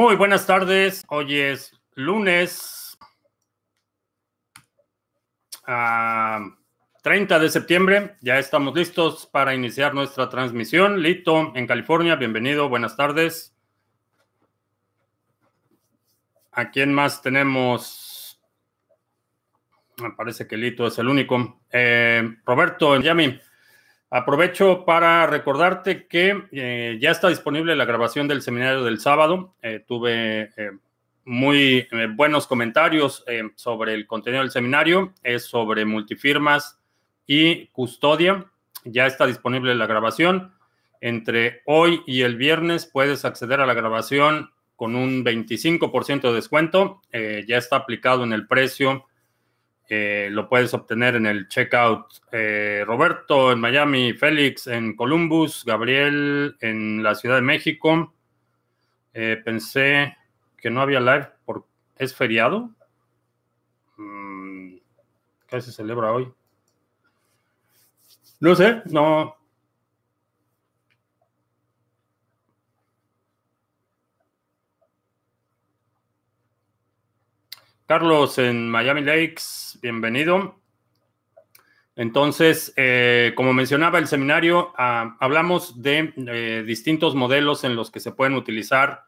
Muy buenas tardes. Hoy es lunes ah, 30 de septiembre. Ya estamos listos para iniciar nuestra transmisión. Lito, en California, bienvenido. Buenas tardes. ¿A quién más tenemos? Me parece que Lito es el único. Eh, Roberto, en Yami. Aprovecho para recordarte que eh, ya está disponible la grabación del seminario del sábado. Eh, tuve eh, muy buenos comentarios sobre el contenido del seminario. Es sobre multifirmas y custodia. Ya está disponible la grabación. Entre hoy y el viernes puedes acceder a la grabación con un 25% de descuento. Ya está aplicado en el precio eh, lo puedes obtener en el checkout. Eh, Roberto en Miami, Félix en Columbus, Gabriel en la Ciudad de México. Eh, pensé que no había live. Por, ¿Es feriado? Mm, ¿Qué se celebra hoy? No sé, no. Carlos en Miami Lakes, bienvenido. Entonces, eh, como mencionaba el seminario, ah, hablamos de eh, distintos modelos en los que se pueden utilizar,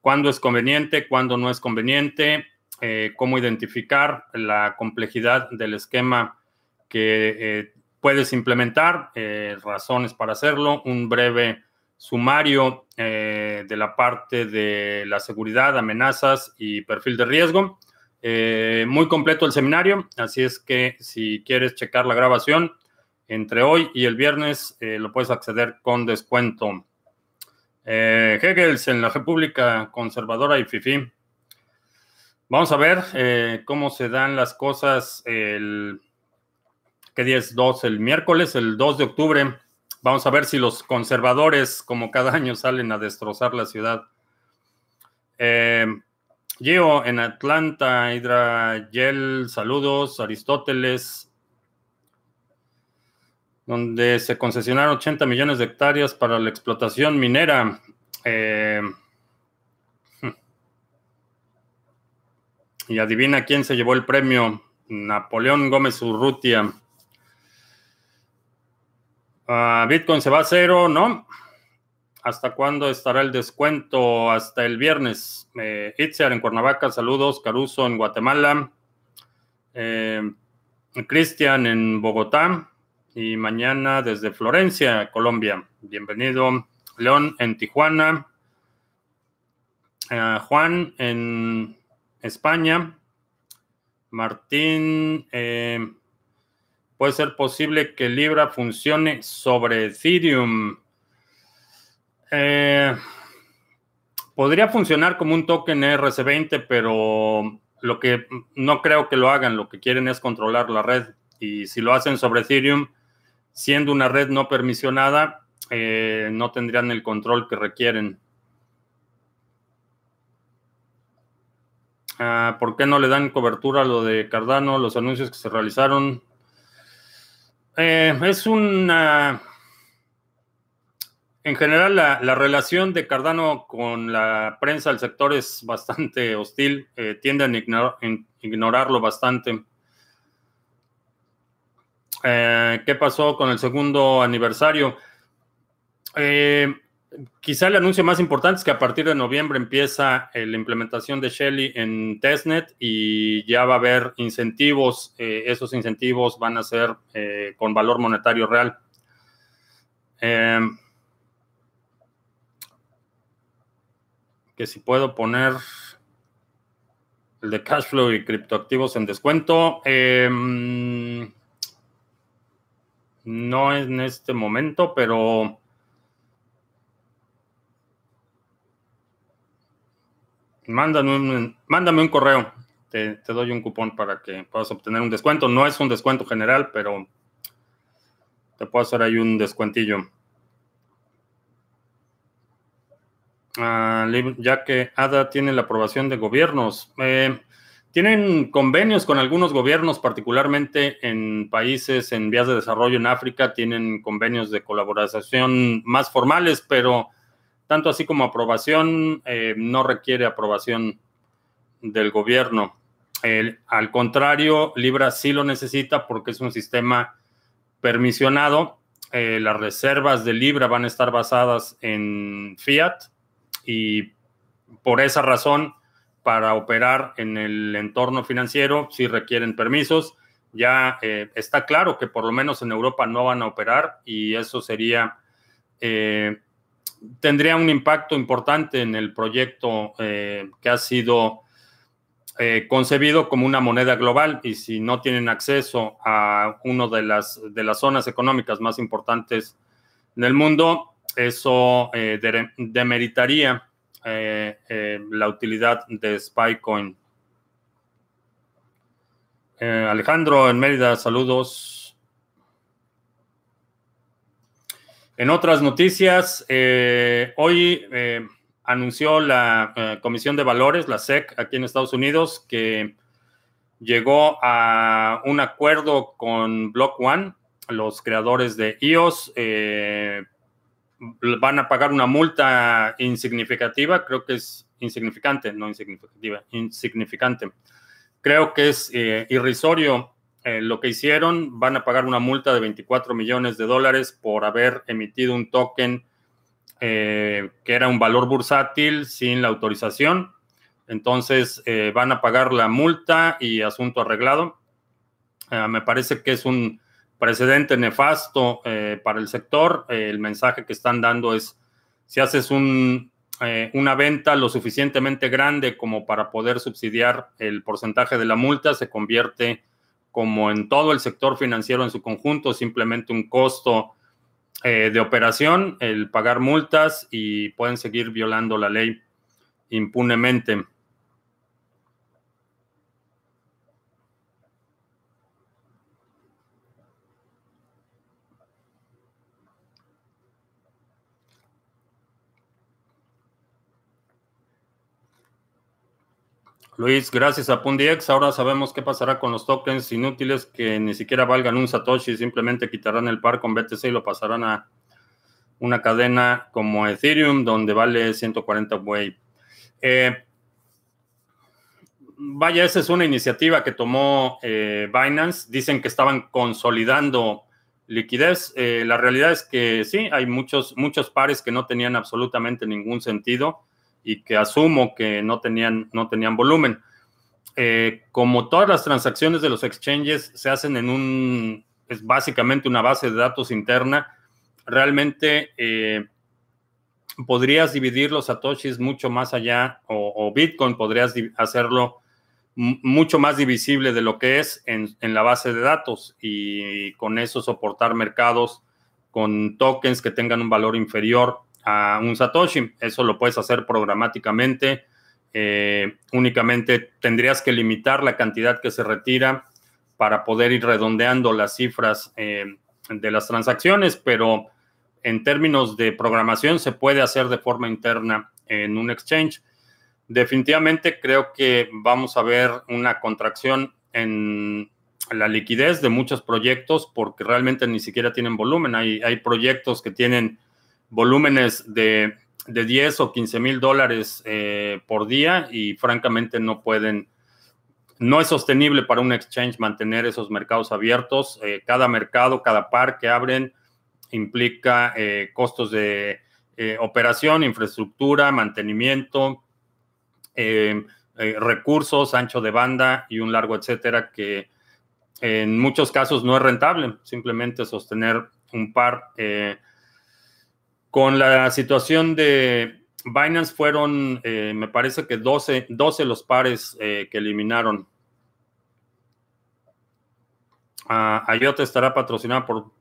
cuándo es conveniente, cuándo no es conveniente, eh, cómo identificar la complejidad del esquema que puedes implementar, razones para hacerlo, un breve sumario de la parte de la seguridad, amenazas y perfil de riesgo. Eh, muy completo el seminario, así es que si quieres checar la grabación entre hoy y el viernes, eh, lo puedes acceder con descuento. Eh, Hegels en la República Conservadora y FIFI. Vamos a ver eh, cómo se dan las cosas el... ¿Qué día es 2? El miércoles, el 2 de octubre. Vamos a ver si los conservadores, como cada año, salen a destrozar la ciudad. Eh, Gio en Atlanta, Hidrayel, saludos, Aristóteles, donde se concesionaron 80 millones de hectáreas para la explotación minera. Eh, y adivina quién se llevó el premio, Napoleón Gómez Urrutia. Uh, Bitcoin se va a cero, ¿no? ¿Hasta cuándo estará el descuento? Hasta el viernes. Eh, Itziar en Cuernavaca, saludos. Caruso en Guatemala. Eh, Cristian en Bogotá. Y mañana desde Florencia, Colombia. Bienvenido. León en Tijuana. Eh, Juan en España. Martín. Eh, puede ser posible que Libra funcione sobre Ethereum. Eh, podría funcionar como un token RC20, pero lo que no creo que lo hagan, lo que quieren es controlar la red. Y si lo hacen sobre Ethereum, siendo una red no permisionada, eh, no tendrían el control que requieren. Ah, ¿Por qué no le dan cobertura a lo de Cardano, los anuncios que se realizaron? Eh, es una en general, la, la, relación de Cardano con la prensa del sector es bastante hostil. Eh, tienden a ignor, ignorarlo bastante. Eh, ¿Qué pasó con el segundo aniversario? Eh, quizá el anuncio más importante es que a partir de noviembre empieza la implementación de Shelly en testnet y ya va a haber incentivos. Eh, esos incentivos van a ser eh, con valor monetario real. Eh, que si puedo poner el de cash flow y criptoactivos en descuento. Eh, no en este momento, pero mándame un, mándame un correo. Te, te, doy un cupón para que puedas obtener un descuento. No es un descuento general, pero te puedo hacer ahí un descuentillo. Uh, ya que ADA tiene la aprobación de gobiernos. Eh, tienen convenios con algunos gobiernos, particularmente en países en vías de desarrollo en África, tienen convenios de colaboración más formales, pero tanto así como aprobación, eh, no requiere aprobación del gobierno. al contrario, Libra sí lo necesita porque es un sistema permisionado. Eh, las reservas de Libra van a estar basadas en fiat y por esa razón, para operar en el entorno financiero, sí requieren permisos. Ya eh, está claro que por lo menos en Europa no van a operar y eso sería tendría un impacto importante en el proyecto eh, que ha sido eh, concebido como una moneda global y si no tienen acceso a una de las, de las zonas económicas más importantes del mundo, eso eh, demeritaría la utilidad de SpyCoin. Alejandro en Mérida, saludos. En otras noticias, eh, hoy eh, anunció la eh, Comisión de Valores, la SEC, aquí en Estados Unidos, que llegó a un acuerdo con Block One, los creadores de iOS. Van a pagar una multa insignificativa, creo que es insignificante, no insignificativa, insignificante. Creo que es irrisorio eh, lo que hicieron, van a pagar una multa de 24 millones de dólares por haber emitido un token eh, que era un valor bursátil sin la autorización. Entonces eh, van a pagar la multa y asunto arreglado. me parece que es un precedente nefasto para el sector. el mensaje que están dando es, si haces una venta lo suficientemente grande como para poder subsidiar el porcentaje de la multa, se convierte como en todo el sector financiero en su conjunto, simplemente un costo eh, de operación, el pagar multas y pueden seguir violando la ley impunemente. Luis, gracias a Pundiex, ahora sabemos qué pasará con los tokens inútiles que ni siquiera valgan un Satoshi, simplemente quitarán el par con BTC y lo pasarán a una cadena como Ethereum, donde vale 140 Way. Eh, vaya, esa es una iniciativa que tomó eh, Binance. Dicen que estaban consolidando liquidez. Eh, la realidad es que sí, hay muchos, muchos pares que no tenían absolutamente ningún sentido y que asumo que no tenían, no tenían volumen. Eh, como todas las transacciones de los exchanges se hacen en un, es básicamente una base de datos interna, realmente eh, podrías dividir los satoshis mucho más allá o, Bitcoin podrías hacerlo mucho más divisible de lo que es en, en, la base de datos y con eso soportar mercados con tokens que tengan un valor inferior a un Satoshi. Eso lo puedes hacer programáticamente. Eh, únicamente tendrías que limitar la cantidad que se retira para poder ir redondeando las cifras eh, de las transacciones, pero en términos de programación se puede hacer de forma interna en un exchange. Definitivamente creo que vamos a ver una contracción en la liquidez de muchos proyectos porque realmente ni siquiera tienen volumen. Hay, hay proyectos que tienen volúmenes de, de 10 o 15 mil dólares eh, por día y francamente no pueden, no es sostenible para un exchange mantener esos mercados abiertos. Eh, cada mercado, cada par que abren implica eh, costos de operación, infraestructura, mantenimiento, recursos, ancho de banda y un largo etcétera que en muchos casos no es rentable simplemente sostener un par con la situación de Binance fueron, eh, me parece que 12, 12 los pares eh, que eliminaron. Uh, IOTA estará patrocinada por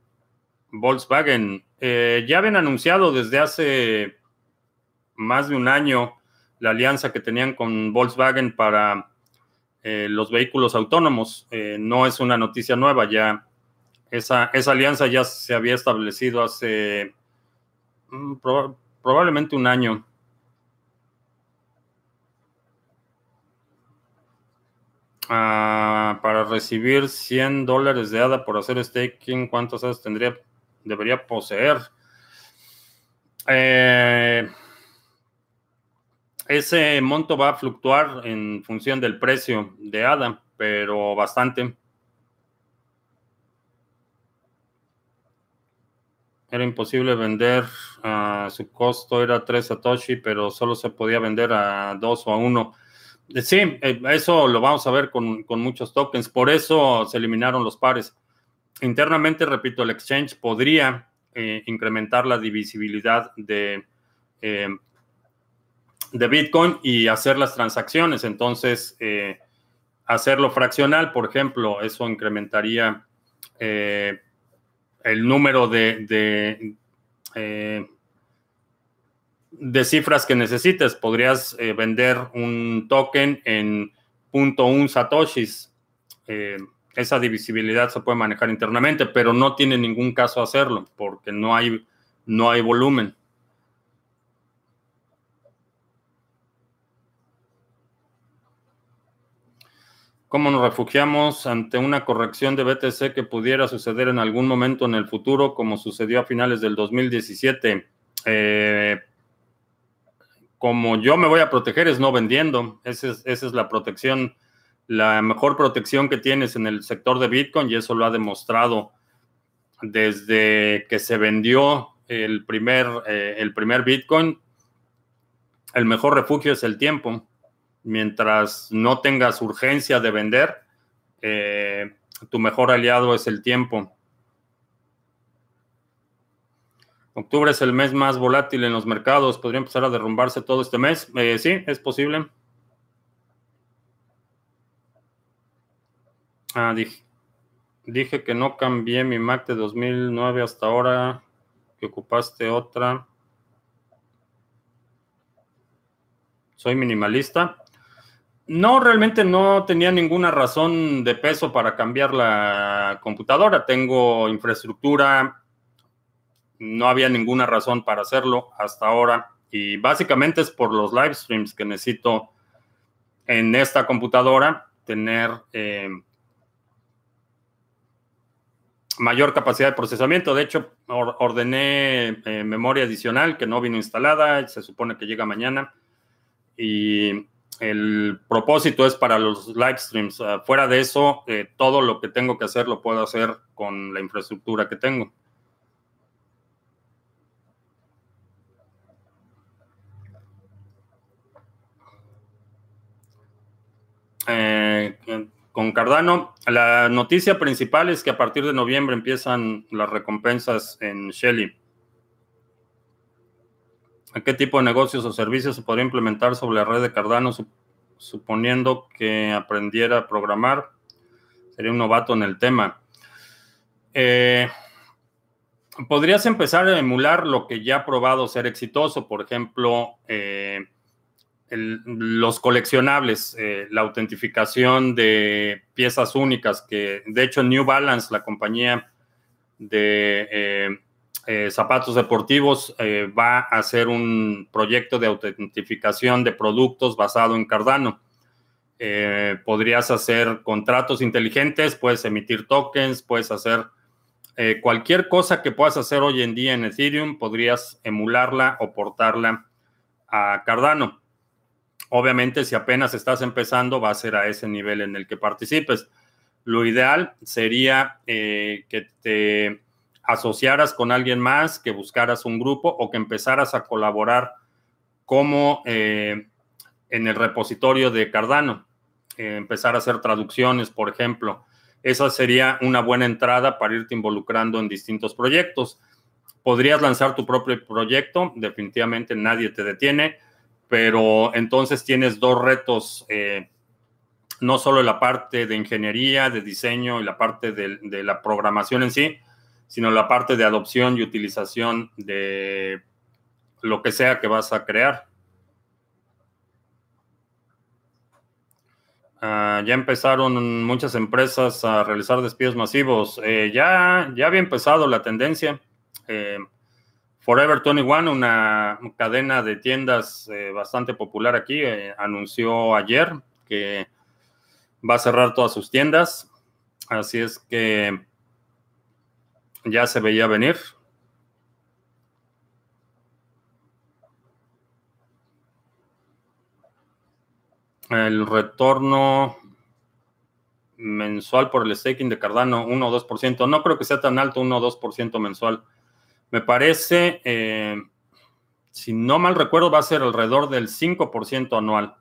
Volkswagen. Eh, ya habían anunciado desde hace más de un año la alianza que tenían con Volkswagen para los vehículos autónomos. no es una noticia nueva, ya esa, esa alianza ya se había establecido hace Mm, probablemente un año. Ah, para recibir 100 dólares de ADA por hacer staking, ¿cuántos ADA tendría, debería poseer? Eh, Ese monto va a fluctuar en función del precio de ADA, pero bastante. Era imposible vender, uh, su costo era 3 Satoshi, pero solo se podía vender a 2 o a 1. Sí, eh, eso lo vamos a ver con, con, muchos tokens. Por eso se eliminaron los pares. Internamente, repito, el exchange podría eh, incrementar la divisibilidad de, eh, de Bitcoin y hacer las transacciones. Entonces, eh, hacerlo fraccional, por ejemplo, eso incrementaría eh, el número de, eh, de, cifras que necesites. Podrías vender un token en .1 satoshis. esa divisibilidad se puede manejar internamente, pero no tiene ningún caso hacerlo porque no hay, no hay volumen. ¿Cómo nos refugiamos ante una corrección de BTC que pudiera suceder en algún momento en el futuro, como sucedió a finales del 2017? Eh, como yo me voy a proteger es no vendiendo. Esa es, la protección, la mejor protección que tienes en el sector de Bitcoin y eso lo ha demostrado desde que se vendió el primer, eh, el primer Bitcoin. El mejor refugio es el tiempo mientras no tengas urgencia de vender, eh, tu mejor aliado es el tiempo. Octubre es el mes más volátil en los mercados. ¿Podría empezar a derrumbarse todo este mes? Eh, sí, es posible. Ah, dije, dije que no cambié mi Mac de 2009 hasta ahora, que ocupaste otra. Soy minimalista. No, realmente no tenía ninguna razón de peso para cambiar la computadora. Tengo infraestructura, no había ninguna razón para hacerlo hasta ahora. Y básicamente es por los live streams que necesito en esta computadora tener eh, mayor capacidad de procesamiento. De hecho, ordené eh, memoria adicional que no vino instalada, se supone que llega mañana. Y el propósito es para los live streams. Uh, fuera de eso, eh, todo lo que tengo que hacer lo puedo hacer con la infraestructura que tengo. Eh, con Cardano, la noticia principal es que a partir de noviembre empiezan las recompensas en Shelly. ¿A qué tipo de negocios o servicios se podría implementar sobre la red de Cardano suponiendo que aprendiera a programar? Sería un novato en el tema. Eh, podrías empezar a emular lo que ya ha probado ser exitoso, por ejemplo, eh, los coleccionables, eh, la autentificación de piezas únicas, que de hecho New Balance, la compañía de eh, zapatos deportivos eh, va a hacer un proyecto de autentificación de productos basado en Cardano. Eh, podrías hacer contratos inteligentes, puedes emitir tokens, puedes hacer cualquier cosa que puedas hacer hoy en día en Ethereum, podrías emularla o portarla a Cardano. Obviamente, si apenas estás empezando, va a ser a ese nivel en el que participes. Lo ideal sería que te asociaras con alguien más, que buscaras un grupo o que empezaras a colaborar como eh, en el repositorio de Cardano, eh, empezar a hacer traducciones, por ejemplo. Esa sería una buena entrada para irte involucrando en distintos proyectos. Podrías lanzar tu propio proyecto, definitivamente nadie te detiene, pero entonces tienes dos retos, eh, no solo la parte de ingeniería, de diseño y la parte de la programación en sí, sino la parte de adopción y utilización de lo que sea que vas a crear. Uh, ya empezaron muchas empresas a realizar despidos masivos. Eh, ya, ya había empezado la tendencia. Eh, Forever 21, una cadena de tiendas eh, bastante popular aquí, anunció ayer que va a cerrar todas sus tiendas. Así es que ya se veía venir. El retorno mensual por el staking de Cardano, 1 o 2%. No creo que sea tan alto, 1 o 2% mensual. Me parece, eh, si no mal recuerdo, va a ser alrededor del 5% anual.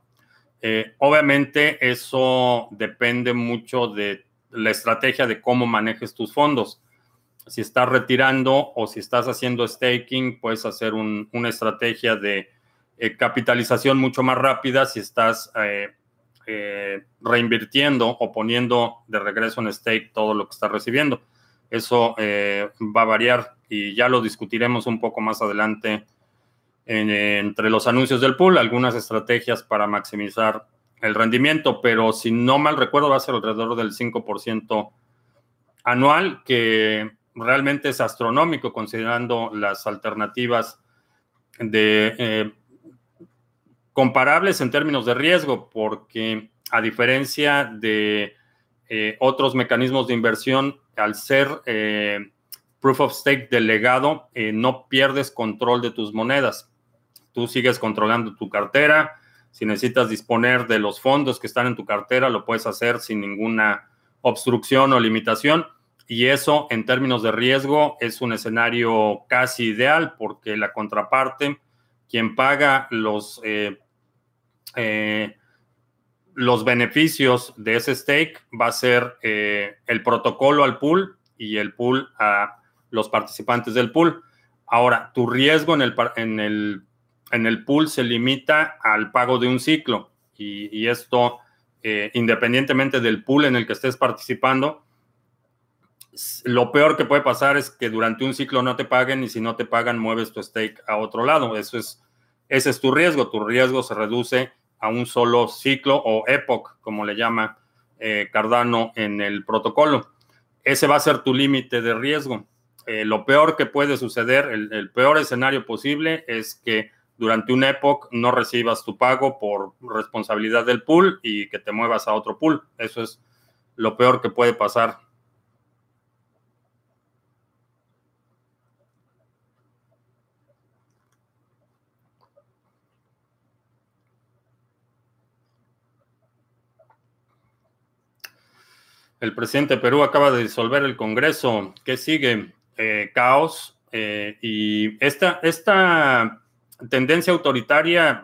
Eh, obviamente eso depende mucho de la estrategia de cómo manejes tus fondos. Si estás retirando o si estás haciendo staking, puedes hacer una estrategia de eh, capitalización mucho más rápida. Si estás eh, reinvirtiendo o poniendo de regreso en stake todo lo que está recibiendo. Eso eh, va a variar y ya lo discutiremos un poco más adelante entre los anuncios del pool, algunas estrategias para maximizar el rendimiento, pero si no mal recuerdo va a ser alrededor del 5% anual, que realmente es astronómico considerando las alternativas de eh, comparables en términos de riesgo, porque a diferencia de eh, otros mecanismos de inversión, al ser eh, proof of stake delegado, no pierdes control de tus monedas. Tú sigues controlando tu cartera. Si necesitas disponer de los fondos que están en tu cartera, lo puedes hacer sin ninguna obstrucción o limitación. Y eso, en términos de riesgo, es un escenario casi ideal porque la contraparte, quien paga los eh, los beneficios de ese stake va a ser eh, el protocolo al pool y el pool a los participantes del pool. Ahora, tu riesgo en el, en el, en el pool se limita al pago de un ciclo y, esto, eh, independientemente del pool en el que estés participando, lo peor que puede pasar es que durante un ciclo no te paguen y si no te pagan mueves tu stake a otro lado. Eso es, ese es tu riesgo. Tu riesgo se reduce a un solo ciclo o epoch, como le llama eh, Cardano en el protocolo. Ese va a ser tu límite de riesgo. Eh, lo peor que puede suceder, el, peor escenario posible es que durante un epoch no recibas tu pago por responsabilidad del pool y que te muevas a otro pool. Eso es lo peor que puede pasar El presidente de Perú acaba de disolver el Congreso. ¿Qué sigue? Eh, caos. Eh, y esta, esta tendencia autoritaria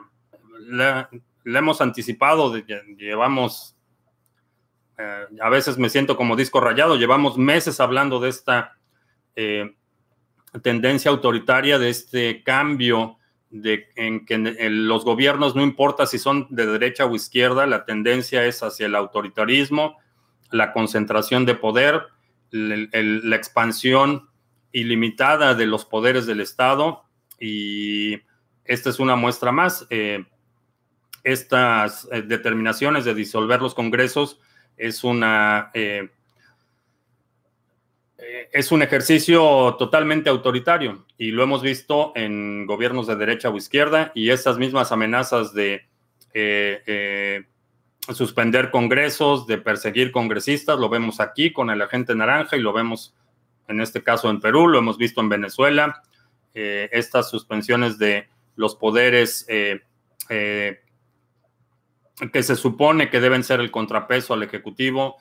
la, hemos anticipado. llevamos, eh, a veces me siento como disco rayado, llevamos meses hablando de esta tendencia autoritaria, de este cambio de, en que los gobiernos, no importa si son de derecha o izquierda, la tendencia es hacia el autoritarismo la concentración de poder, la expansión ilimitada de los poderes del Estado y esta es una muestra más. Eh, estas eh, determinaciones de disolver los congresos es una... Eh, es un ejercicio totalmente autoritario y lo hemos visto en gobiernos de derecha o izquierda y estas mismas amenazas de suspender congresos, de perseguir congresistas, lo vemos aquí con el agente naranja y lo vemos en este caso en Perú, lo hemos visto en Venezuela, eh, estas suspensiones de los poderes eh, eh, que se supone que deben ser el contrapeso al Ejecutivo,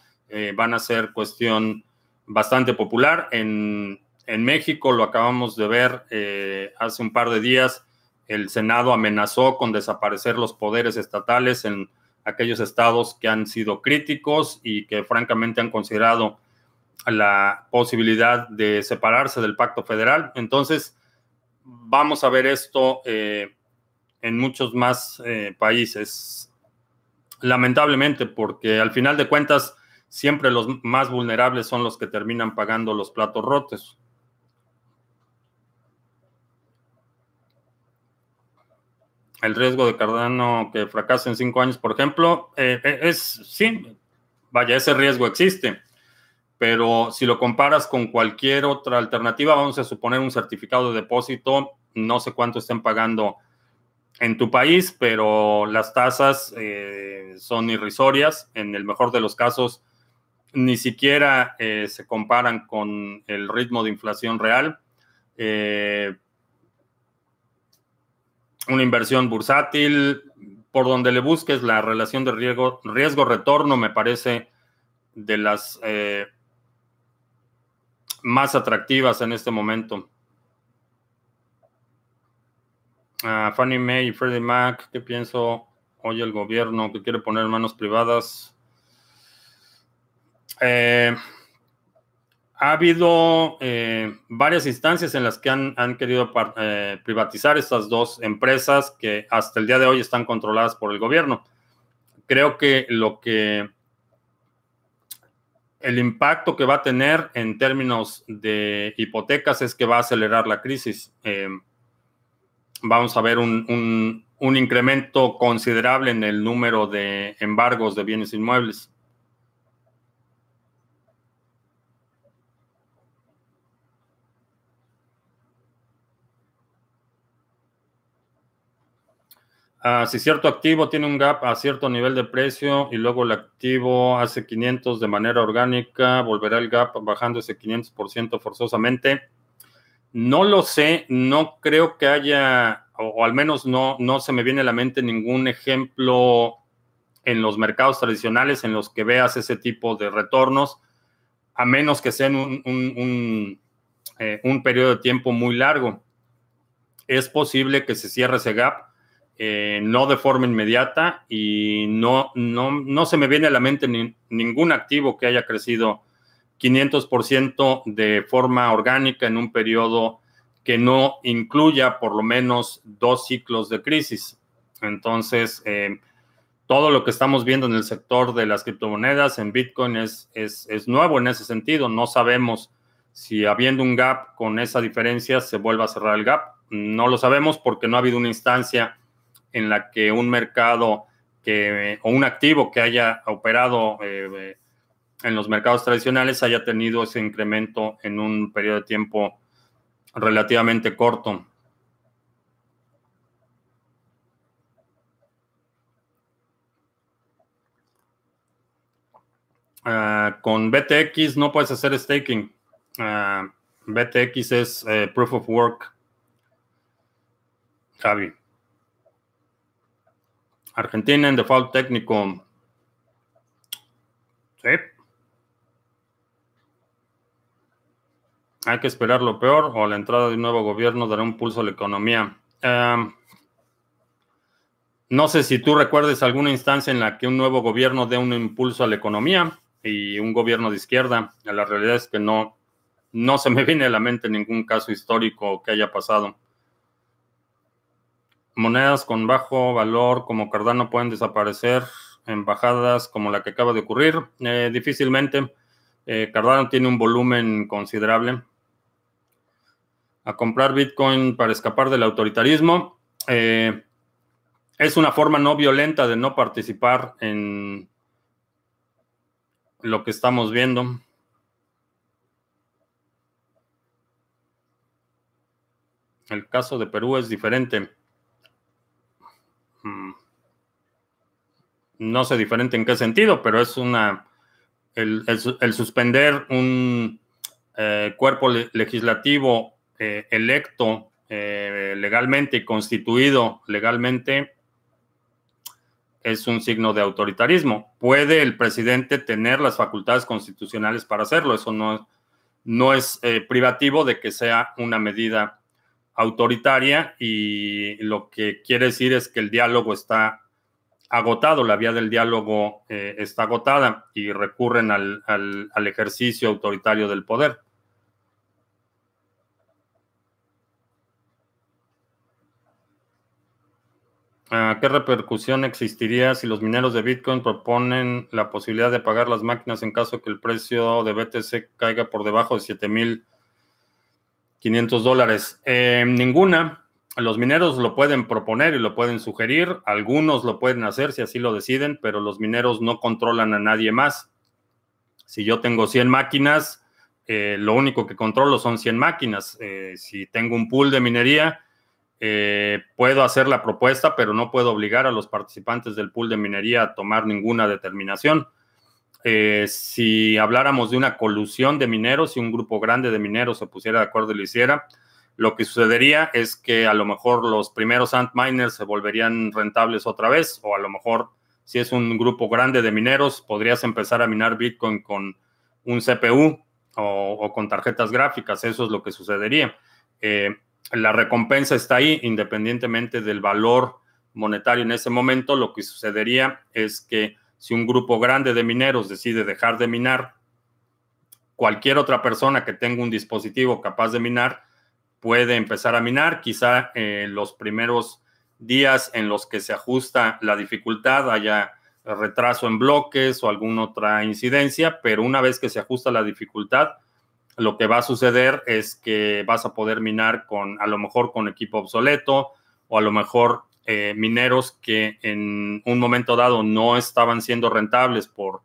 van a ser cuestión bastante popular. En, en México lo acabamos de ver hace un par de días, el Senado amenazó con desaparecer los poderes estatales en aquellos estados que han sido críticos y que francamente han considerado la posibilidad de separarse del pacto federal. Entonces, vamos a ver esto eh, en muchos más eh, países, lamentablemente, porque al final de cuentas, siempre los más vulnerables son los que terminan pagando los platos rotos. El riesgo de Cardano que fracase en cinco años, por ejemplo, eh, eh, es, sí, vaya, ese riesgo existe. Pero si lo comparas con cualquier otra alternativa, vamos a suponer un certificado de depósito, no sé cuánto estén pagando en tu país, pero las tasas eh, son irrisorias. En el mejor de los casos, ni siquiera se comparan con el ritmo de inflación real una inversión bursátil por donde le busques la relación de riesgo-retorno me parece de las eh, más atractivas en este momento. Uh, Fannie Mae y Freddie Mac, ¿qué pienso? Hoy el gobierno que quiere poner manos privadas. Eh, ha habido eh, varias instancias en las que han, querido eh, privatizar estas dos empresas que hasta el día de hoy están controladas por el gobierno. Creo que lo que el impacto que va a tener en términos de hipotecas es que va a acelerar la crisis. Eh, vamos a ver un, un incremento considerable en el número de embargos de bienes inmuebles. Ah, si cierto activo tiene un gap a cierto nivel de precio y luego el activo hace 500 de manera orgánica, volverá el gap bajando ese 500% forzosamente. No lo sé, no creo que haya, o, al menos no, no se me viene a la mente ningún ejemplo en los mercados tradicionales en los que veas ese tipo de retornos, a menos que sea en un, un, eh, un periodo de tiempo muy largo. Es posible que se cierre ese gap eh, no de forma inmediata y no, no, se me viene a la mente ningún activo que haya crecido 500% de forma orgánica en un periodo que no incluya por lo menos dos ciclos de crisis. Entonces, eh, todo lo que estamos viendo en el sector de las criptomonedas, en Bitcoin, es, es, es, nuevo en ese sentido. No sabemos si habiendo un gap con esa diferencia se vuelva a cerrar el gap. No lo sabemos porque no ha habido una instancia en la que un mercado que, o un activo que haya operado eh, en los mercados tradicionales haya tenido ese incremento en un periodo de tiempo relativamente corto. Ah, con BTX no puedes hacer staking. Ah, BTX es eh, proof of work. Javi. Argentina en default técnico. Sí. Hay que esperar lo peor o la entrada de un nuevo gobierno dará un pulso a la economía. Em, no sé si tú recuerdes alguna instancia en la que un nuevo gobierno dé un impulso a la economía y un gobierno de izquierda. La realidad es que no, no se me viene a la mente ningún caso histórico que haya pasado monedas con bajo valor como Cardano pueden desaparecer en bajadas como la que acaba de ocurrir. Eh, difícilmente. Eh, Cardano tiene un volumen considerable. A comprar Bitcoin para escapar del autoritarismo. Eh, es una forma no violenta de no participar en lo que estamos viendo. El caso de Perú es diferente. Mm, no sé diferente en qué sentido, pero es una, el, suspender un eh, cuerpo legislativo eh, electo eh, legalmente y constituido legalmente es un signo de autoritarismo. Puede el presidente tener las facultades constitucionales para hacerlo, eso no, no es privativo de que sea una medida autoritaria y lo que quiere decir es que el diálogo está agotado, la vía del diálogo eh, está agotada y recurren al, ejercicio autoritario del poder. Ah, ¿Qué repercusión existiría si los mineros de Bitcoin proponen la posibilidad de pagar las máquinas en caso que el precio de BTC caiga por debajo de 7000 500 dólares. Eh, ninguna. Los mineros lo pueden proponer y lo pueden sugerir. Algunos lo pueden hacer si así lo deciden, pero los mineros no controlan a nadie más. Si yo tengo 100 máquinas, eh, lo único que controlo son 100 máquinas. Eh, si tengo un pool de minería, puedo hacer la propuesta, pero no puedo obligar a los participantes del pool de minería a tomar ninguna determinación. Eh, si habláramos de una colusión de mineros, si un grupo grande de mineros se pusiera de acuerdo y lo hiciera, lo que sucedería es que a lo mejor los primeros ant miners se volverían rentables otra vez, o a lo mejor si es un grupo grande de mineros, podrías empezar a minar Bitcoin con un CPU o, con tarjetas gráficas. Eso es lo que sucedería. Eh, la recompensa está ahí, independientemente del valor monetario en ese momento. Lo que sucedería es que si un grupo grande de mineros decide dejar de minar, cualquier otra persona que tenga un dispositivo capaz de minar puede empezar a minar. Quizá eh, los primeros días en los que se ajusta la dificultad haya retraso en bloques o alguna otra incidencia, pero una vez que se ajusta la dificultad, lo que va a suceder es que vas a poder minar con, a lo mejor con equipo obsoleto o a lo mejor eh, mineros que en un momento dado no estaban siendo rentables por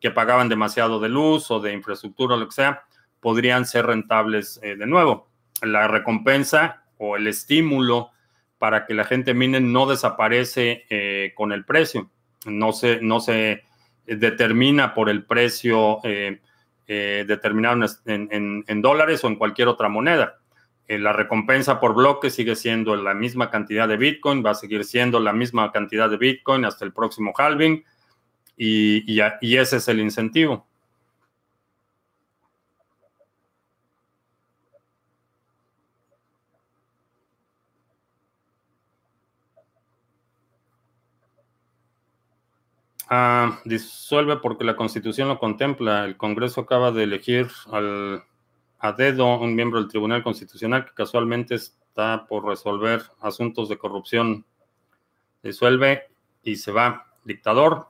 que pagaban demasiado de luz o de infraestructura o lo que sea, podrían ser rentables eh, de nuevo. La recompensa o el estímulo para que la gente mine no desaparece eh, con el precio, no se, no se determina por el precio eh, determinado en, en, dólares o en cualquier otra moneda. La recompensa por bloque sigue siendo la misma cantidad de Bitcoin, va a seguir siendo la misma cantidad de Bitcoin hasta el próximo halving y, ese es el incentivo. Ah, disuelve porque la Constitución lo contempla. El Congreso acaba de elegir al, a dedo un miembro del Tribunal Constitucional que casualmente está por resolver asuntos de corrupción. Disuelve y se va. Dictador,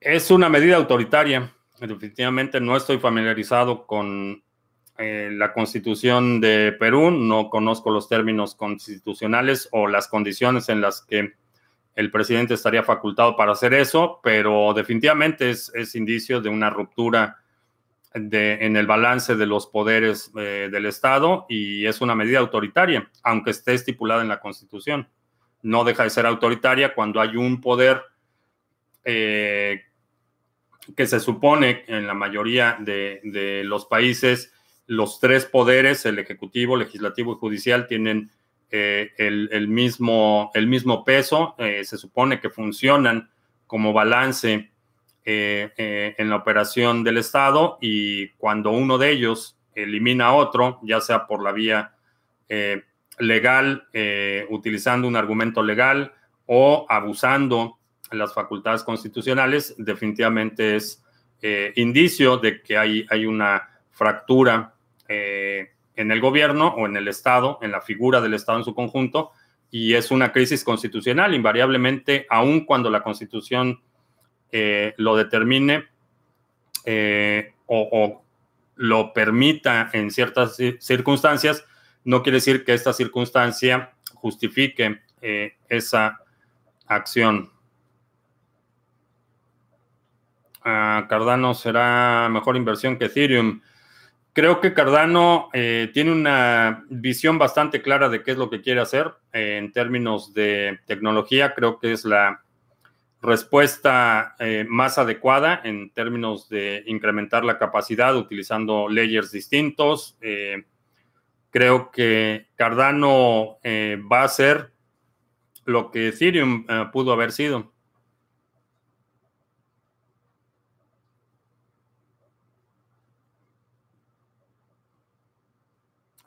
es una medida autoritaria. Definitivamente no estoy familiarizado con eh, la constitución de Perú, no conozco los términos constitucionales o las condiciones en las que el presidente estaría facultado para hacer eso, pero definitivamente es, indicio de una ruptura en el balance de los poderes eh, del Estado y es una medida autoritaria, aunque esté estipulada en la Constitución. No deja de ser autoritaria cuando hay un poder eh, que se supone en la mayoría de, los países los tres poderes, el ejecutivo, legislativo y judicial, tienen eh, el, mismo, peso, se supone que funcionan como balance eh, en la operación del Estado y cuando uno de ellos elimina a otro, ya sea por la vía legal, utilizando un argumento legal o abusando las facultades constitucionales, definitivamente es eh, indicio de que hay, hay una fractura eh, en el gobierno o en el Estado, en la figura del Estado en su conjunto, y es una crisis constitucional, invariablemente, aun cuando la constitución eh, lo determine o, o, lo permita en ciertas circunstancias, no quiere decir que esta circunstancia justifique esa acción. Cardano será mejor inversión que Ethereum. Creo que Cardano eh, tiene una visión bastante clara de qué es lo que quiere hacer eh, en términos de tecnología. Creo que es la respuesta eh, más adecuada en términos de incrementar la capacidad utilizando layers distintos. creo que Cardano va a ser lo que Ethereum pudo haber sido.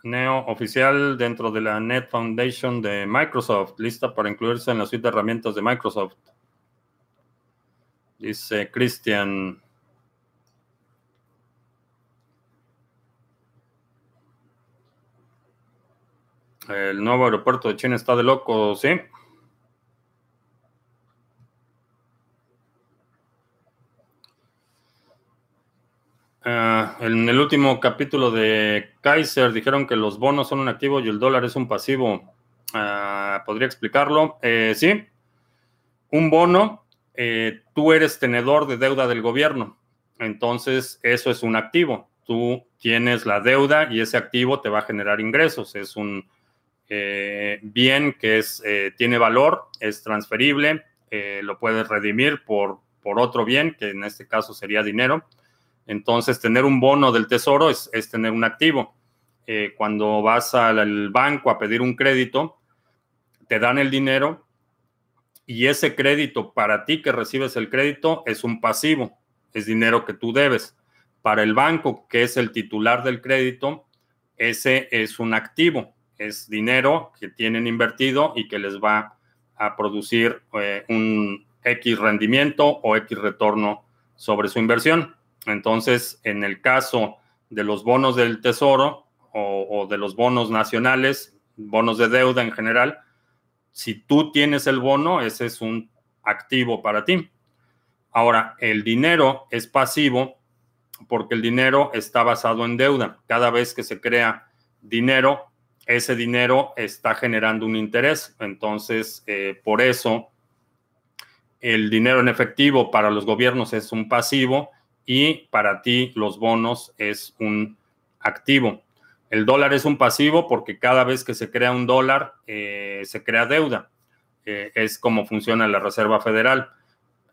Neo oficial dentro de la Net Foundation de Microsoft, lista para incluirse en la suite de herramientas de Microsoft. Dice Christian. El nuevo aeropuerto de China está de loco, ¿sí? Ah, en el último capítulo de Kaiser dijeron que los bonos son un activo y el dólar es un pasivo. Ah, ¿Podría explicarlo? Eh, sí. Un bono, eh, tú eres tenedor de deuda del gobierno. Entonces, eso es un activo. Tú tienes la deuda y ese activo te va a generar ingresos. Es un eh, bien que es, tiene valor, es transferible, lo puedes redimir por, por otro bien, que en este caso sería dinero entonces, tener un bono del tesoro es, tener un activo. eh, cuando vas al banco a pedir un crédito, te dan el dinero y ese crédito para ti que recibes el crédito es un pasivo, es dinero que tú debes. Para el banco, que es el titular del crédito, ese es un activo, es dinero que tienen invertido y que les va a producir eh, un X rendimiento o X retorno sobre su inversión. Entonces, en el caso de los bonos del tesoro o, de los bonos nacionales, bonos de deuda en general, si tú tienes el bono, ese es un activo para ti. Ahora, el dinero es pasivo porque el dinero está basado en deuda. Cada vez que se crea dinero, ese dinero está generando un interés. Entonces, eh, por eso, el dinero en efectivo para los gobiernos es un pasivo y para ti los bonos es un activo. El dólar es un pasivo porque cada vez que se crea un dólar, eh, se crea deuda. Eh, es como funciona la Reserva Federal.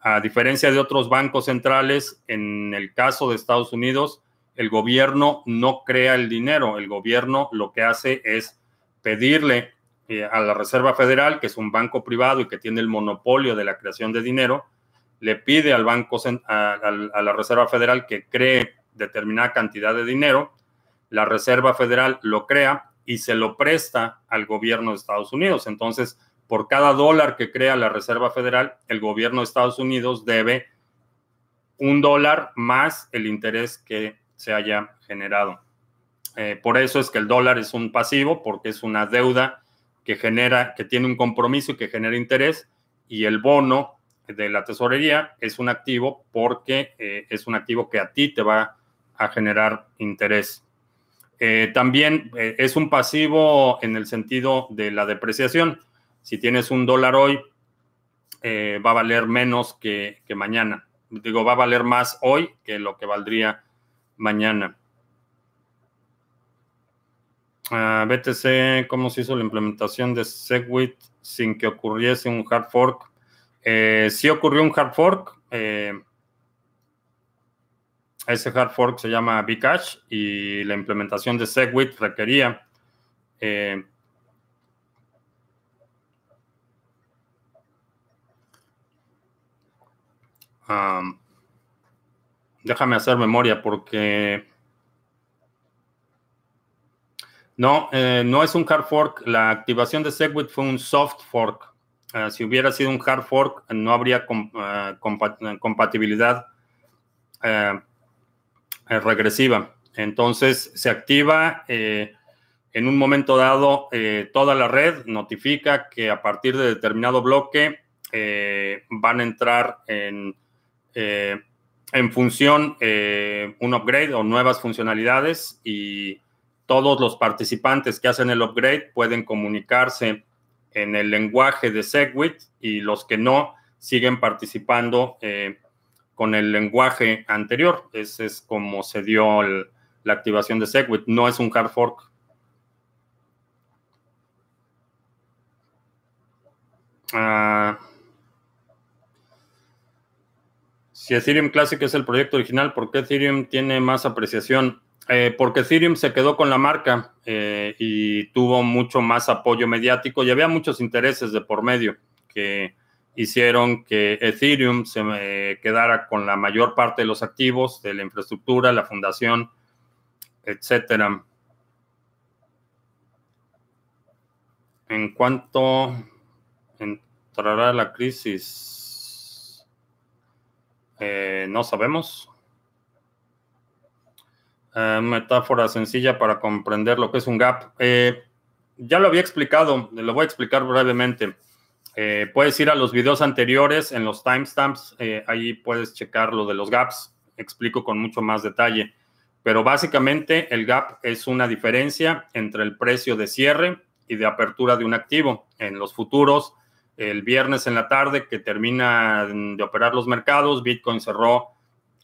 A diferencia de otros bancos centrales, en el caso de Estados Unidos, el gobierno no crea el dinero. El gobierno lo que hace es pedirle eh, a la Reserva Federal, que es un banco privado y que tiene el monopolio de la creación de dinero, le pide al banco, a, la Reserva Federal que cree determinada cantidad de dinero, la Reserva Federal lo crea y se lo presta al gobierno de Estados Unidos. Entonces, por cada dólar que crea la Reserva Federal, el gobierno de Estados Unidos debe un dólar más el interés que se haya generado. Eh, por eso es que el dólar es un pasivo, porque es una deuda que genera, que tiene un compromiso y que genera interés, y el bono de la tesorería es un activo porque eh, es un activo que a ti te va a generar interés. Eh, también eh, es un pasivo en el sentido de la depreciación. Si tienes un dólar hoy, va a valer menos que, mañana. Digo, va a valer más hoy que lo que valdría mañana. Uh, BTC, ¿cómo se hizo la implementación de Segwit sin que ocurriese un hard fork? Eh, sí ocurrió un hard fork. Eh, ese hard fork se llama Bcash y la implementación de Segwit requería eh, um, déjame hacer memoria porque no, no es un hard fork. La activación de Segwit fue un soft fork. Eh, si hubiera sido un hard fork, no habría eh, compatibilidad eh, regresiva. Entonces se activa en un momento dado toda la red, notifica que a partir de determinado bloque van a entrar en, en función un upgrade o nuevas funcionalidades y todos los participantes que hacen el upgrade pueden comunicarse en el lenguaje de Segwit y los que no siguen participando eh, con el lenguaje anterior. Ese es como se dio la activación de Segwit. No es un hard fork. Ah, si Ethereum Classic es el proyecto original, ¿por qué Ethereum tiene más apreciación? Eh, porque Ethereum se quedó con la marca eh, y tuvo mucho más apoyo mediático y había muchos intereses de por medio que hicieron que Ethereum se eh, quedara con la mayor parte de los activos de la infraestructura, la fundación, etcétera. En cuanto entrará la crisis, no sabemos. Eh, metáfora sencilla para comprender lo que es un gap. Eh, ya lo había explicado, lo voy a explicar brevemente. Eh, puedes ir a los videos anteriores en los timestamps, ahí puedes checar lo de los gaps, explico con mucho más detalle. Pero básicamente el gap es una diferencia entre el precio de cierre y de apertura de un activo. En los futuros, el viernes en la tarde que termina de operar los mercados, Bitcoin cerró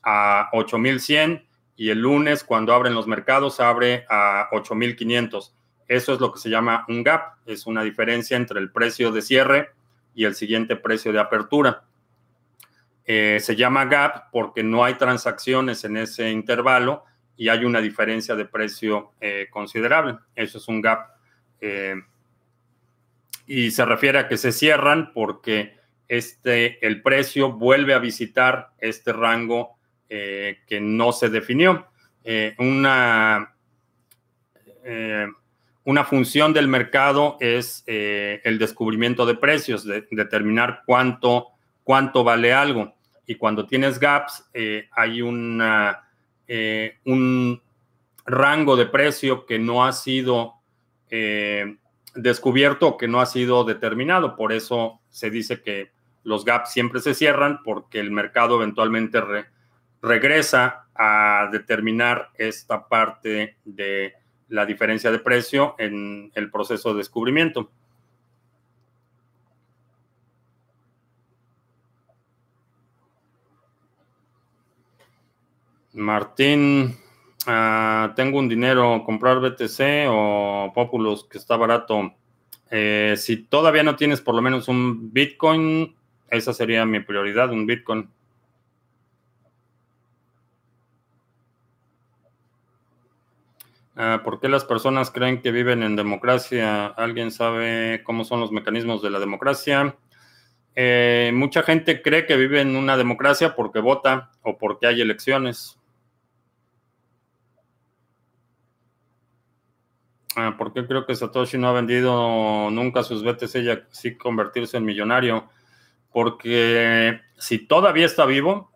a 8100 y el lunes cuando abren los mercados abre a 8.500. Eso es lo que se llama un gap, es una diferencia entre el precio de cierre y el siguiente precio de apertura. Eh, se llama gap porque no hay transacciones en ese intervalo y hay una diferencia de precio eh, considerable. Eso es un gap. Eh, y se refiere a que se cierran porque este, el precio vuelve a visitar este rango que no se definió. una, una función del mercado es el descubrimiento de precios, de, determinar cuánto, cuánto vale algo. Y cuando tienes gaps, hay una eh, un rango de precio que no ha sido eh, descubierto que no ha sido determinado. Por eso se dice que los gaps siempre se cierran porque el mercado eventualmente regresa a determinar esta parte de la diferencia de precio en el proceso de descubrimiento. Martín, ah, tengo un dinero, comprar BTC o Populus que está barato. Eh, si todavía no tienes por lo menos un Bitcoin, esa sería mi prioridad, un Bitcoin. ¿Por qué las personas creen que viven en democracia? ¿Alguien sabe cómo son los mecanismos de la democracia? Eh, mucha gente cree que vive en una democracia porque vota o porque hay elecciones. Ah, ¿Por qué creo que Satoshi no ha vendido nunca sus BTC y así convertirse en millonario? Porque si todavía está vivo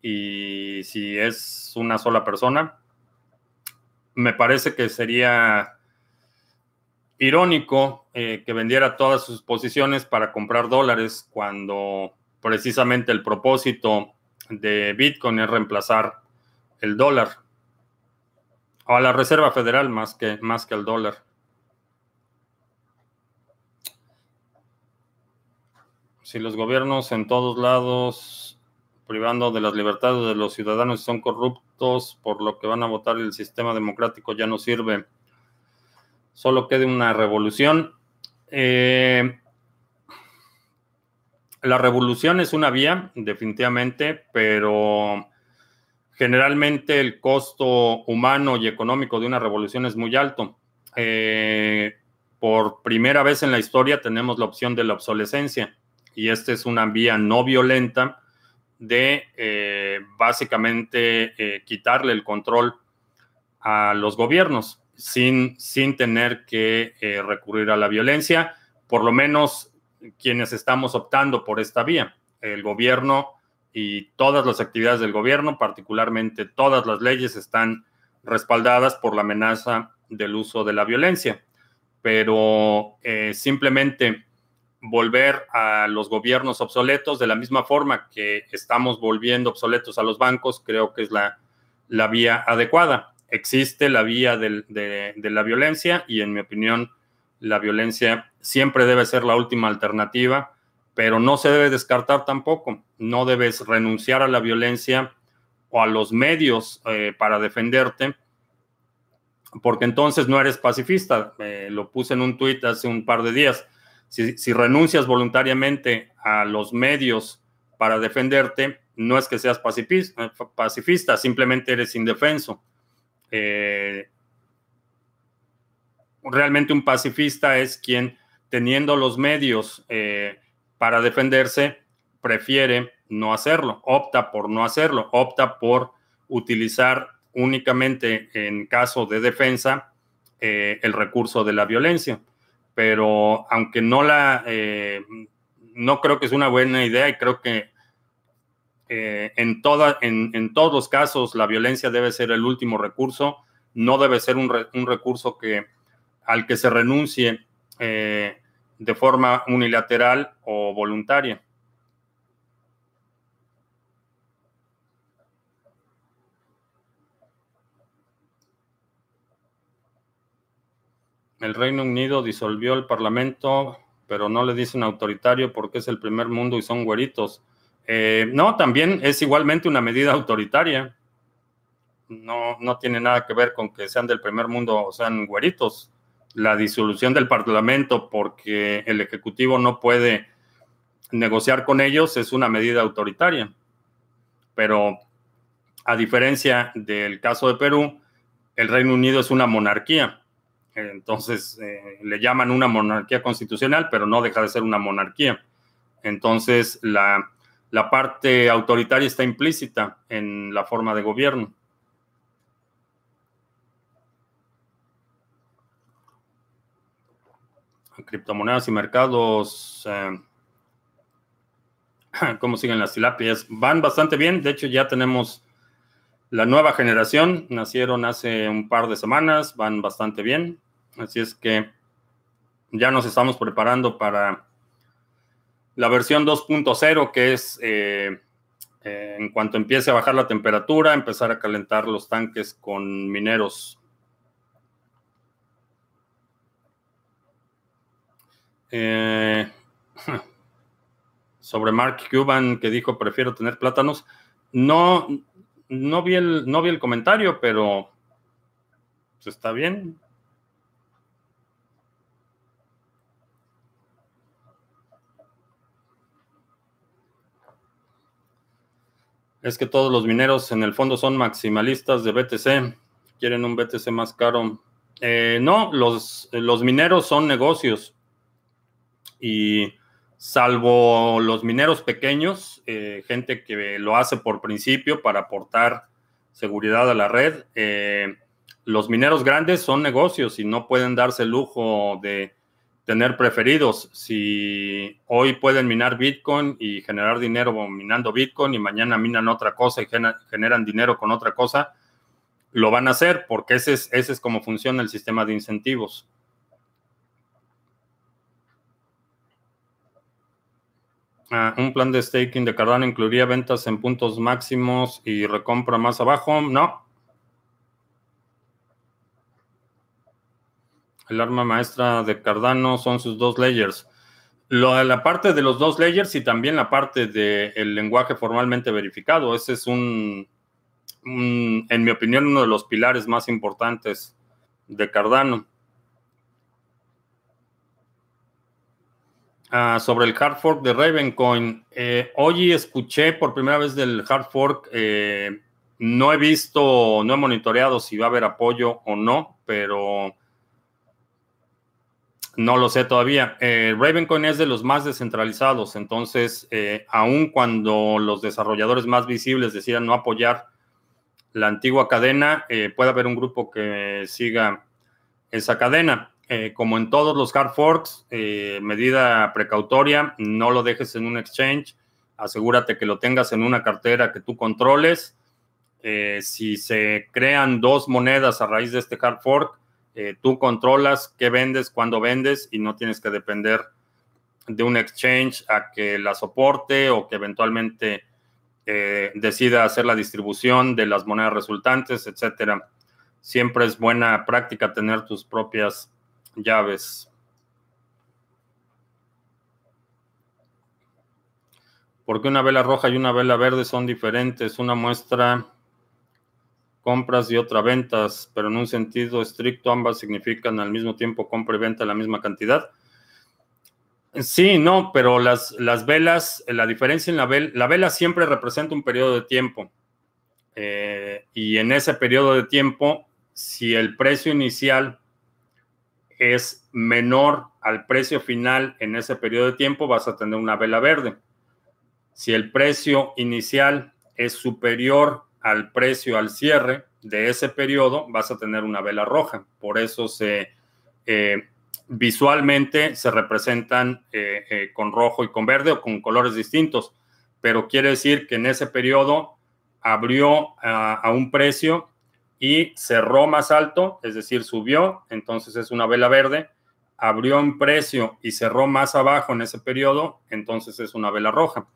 y si es una sola persona, me parece que sería irónico eh, que vendiera todas sus posiciones para comprar dólares cuando precisamente el propósito de Bitcoin es reemplazar el dólar a la Reserva Federal más que, más que al dólar. Si los gobiernos en todos lados privando de las libertades de los ciudadanos son corruptos, por lo que van a votar el sistema democrático ya no sirve. Solo quede una revolución. Eh, la revolución es una vía, definitivamente, pero generalmente el costo humano y económico de una revolución es muy alto. Eh, por primera vez en la historia tenemos la opción de la obsolescencia y esta es una vía no violenta de eh, básicamente eh, quitarle el control a los gobiernos sin, sin tener que recurrir a la violencia, por lo menos quienes estamos optando por esta vía. El gobierno y todas las actividades del gobierno, particularmente todas las leyes, están respaldadas por la amenaza del uso de la violencia. Pero eh, simplemente volver a los gobiernos obsoletos de la misma forma que estamos volviendo obsoletos a los bancos, creo que es la, la vía adecuada. Existe la vía de, la violencia y en mi opinión la violencia siempre debe ser la última alternativa pero no se debe descartar tampoco. No debes renunciar a la violencia o a los medios eh, para defenderte, porque entonces no eres pacifista. lo puse en un tuit hace un par de días. Si, renuncias voluntariamente a los medios para defenderte, no es que seas pacifista, pacifista simplemente eres indefenso. Eh, realmente un pacifista es quien, teniendo los medios, eh, para defenderse, prefiere no hacerlo, opta por no hacerlo, opta por utilizar únicamente en caso de defensa eh, el recurso de la violencia. Pero aunque no la, eh, no creo que es una buena idea y creo que eh, en, toda, en, todos los casos la violencia debe ser el último recurso, no debe ser un, un recurso que, al que se renuncie de forma unilateral o voluntaria. El Reino Unido disolvió el Parlamento, pero no le dicen autoritario porque es el primer mundo y son güeritos. Eh, no, también es igualmente una medida autoritaria. No, no tiene nada que ver con que sean del primer mundo o sean güeritos la disolución del Parlamento porque el Ejecutivo no puede negociar con ellos es una medida autoritaria. Pero a diferencia del caso de Perú, el Reino Unido es una monarquía. Entonces, eh, le llaman una monarquía constitucional, pero no deja de ser una monarquía. Entonces, la, la parte autoritaria está implícita en la forma de gobierno. Criptomonedas y mercados. Eh, ¿Cómo siguen las tilapias? Van bastante bien. De hecho, ya tenemos la nueva generación. Nacieron hace un par de semanas. Van bastante bien. Así es que ya nos estamos preparando para la versión 2.0, que es eh, eh, en cuanto empiece a bajar la temperatura, empezar a calentar los tanques con mineros. Eh, sobre Mark Cuban que dijo prefiero tener plátanos. No, no vi el, no vi el comentario, pero pues, está bien. Es que todos los mineros en el fondo son maximalistas de BTC, quieren un BTC más caro. Eh, no, los, los mineros son negocios y salvo los mineros pequeños, eh, gente que lo hace por principio para aportar seguridad a la red, eh, los mineros grandes son negocios y no pueden darse el lujo de tener preferidos. Si hoy pueden minar Bitcoin y generar dinero minando Bitcoin y mañana minan otra cosa y generan dinero con otra cosa, lo van a hacer porque ese es, ese es como funciona el sistema de incentivos. Ah, un plan de staking de Cardano incluiría ventas en puntos máximos y recompra más abajo. No, El arma maestra de Cardano son sus dos layers. la parte de los dos layers y también la parte del lenguaje formalmente verificado. Ese es un, en mi opinión, uno de los pilares más importantes de Cardano. Ah, sobre el hard fork de Ravencoin, eh, hoy escuché por primera vez del hard fork. Eh, no he visto, no he monitoreado si va a haber apoyo o no, pero no lo sé todavía. Eh, Ravencoin es de los más descentralizados, entonces, eh, aun cuando los desarrolladores más visibles decidan no apoyar la antigua cadena, puede haber un grupo que siga esa cadena. Como en todos los hard forks, medida precautoria, no lo dejes en un exchange, asegúrate que lo tengas en una cartera que tú controles. si se crean dos monedas a raíz de este hard fork, eh, tú controlas qué vendes, cuándo vendes y no tienes que depender de un exchange a que la soporte o que eventualmente eh, decida hacer la distribución de las monedas resultantes, etcétera. Siempre es buena práctica tener tus propias llaves. Porque una vela roja y una vela verde son diferentes? Una muestra compras y otra ventas, pero en un sentido estricto ambas significan al mismo tiempo compra y venta la misma cantidad. Sí, no, pero las, las velas, la diferencia en la vela, la vela siempre representa un periodo de tiempo. Eh, y en ese periodo de tiempo, si el precio inicial es menor al precio final en ese periodo de tiempo, vas a tener una vela verde. Si el precio inicial es superior al precio al cierre de ese periodo, vas a tener una vela roja. Por eso se eh, visualmente se representan eh, eh, con rojo y con verde o con colores distintos, pero quiere decir que en ese periodo abrió a un precio y cerró más alto, es decir, subió, entonces es una vela verde, abrió un precio y cerró más abajo en ese periodo, entonces es una vela roja.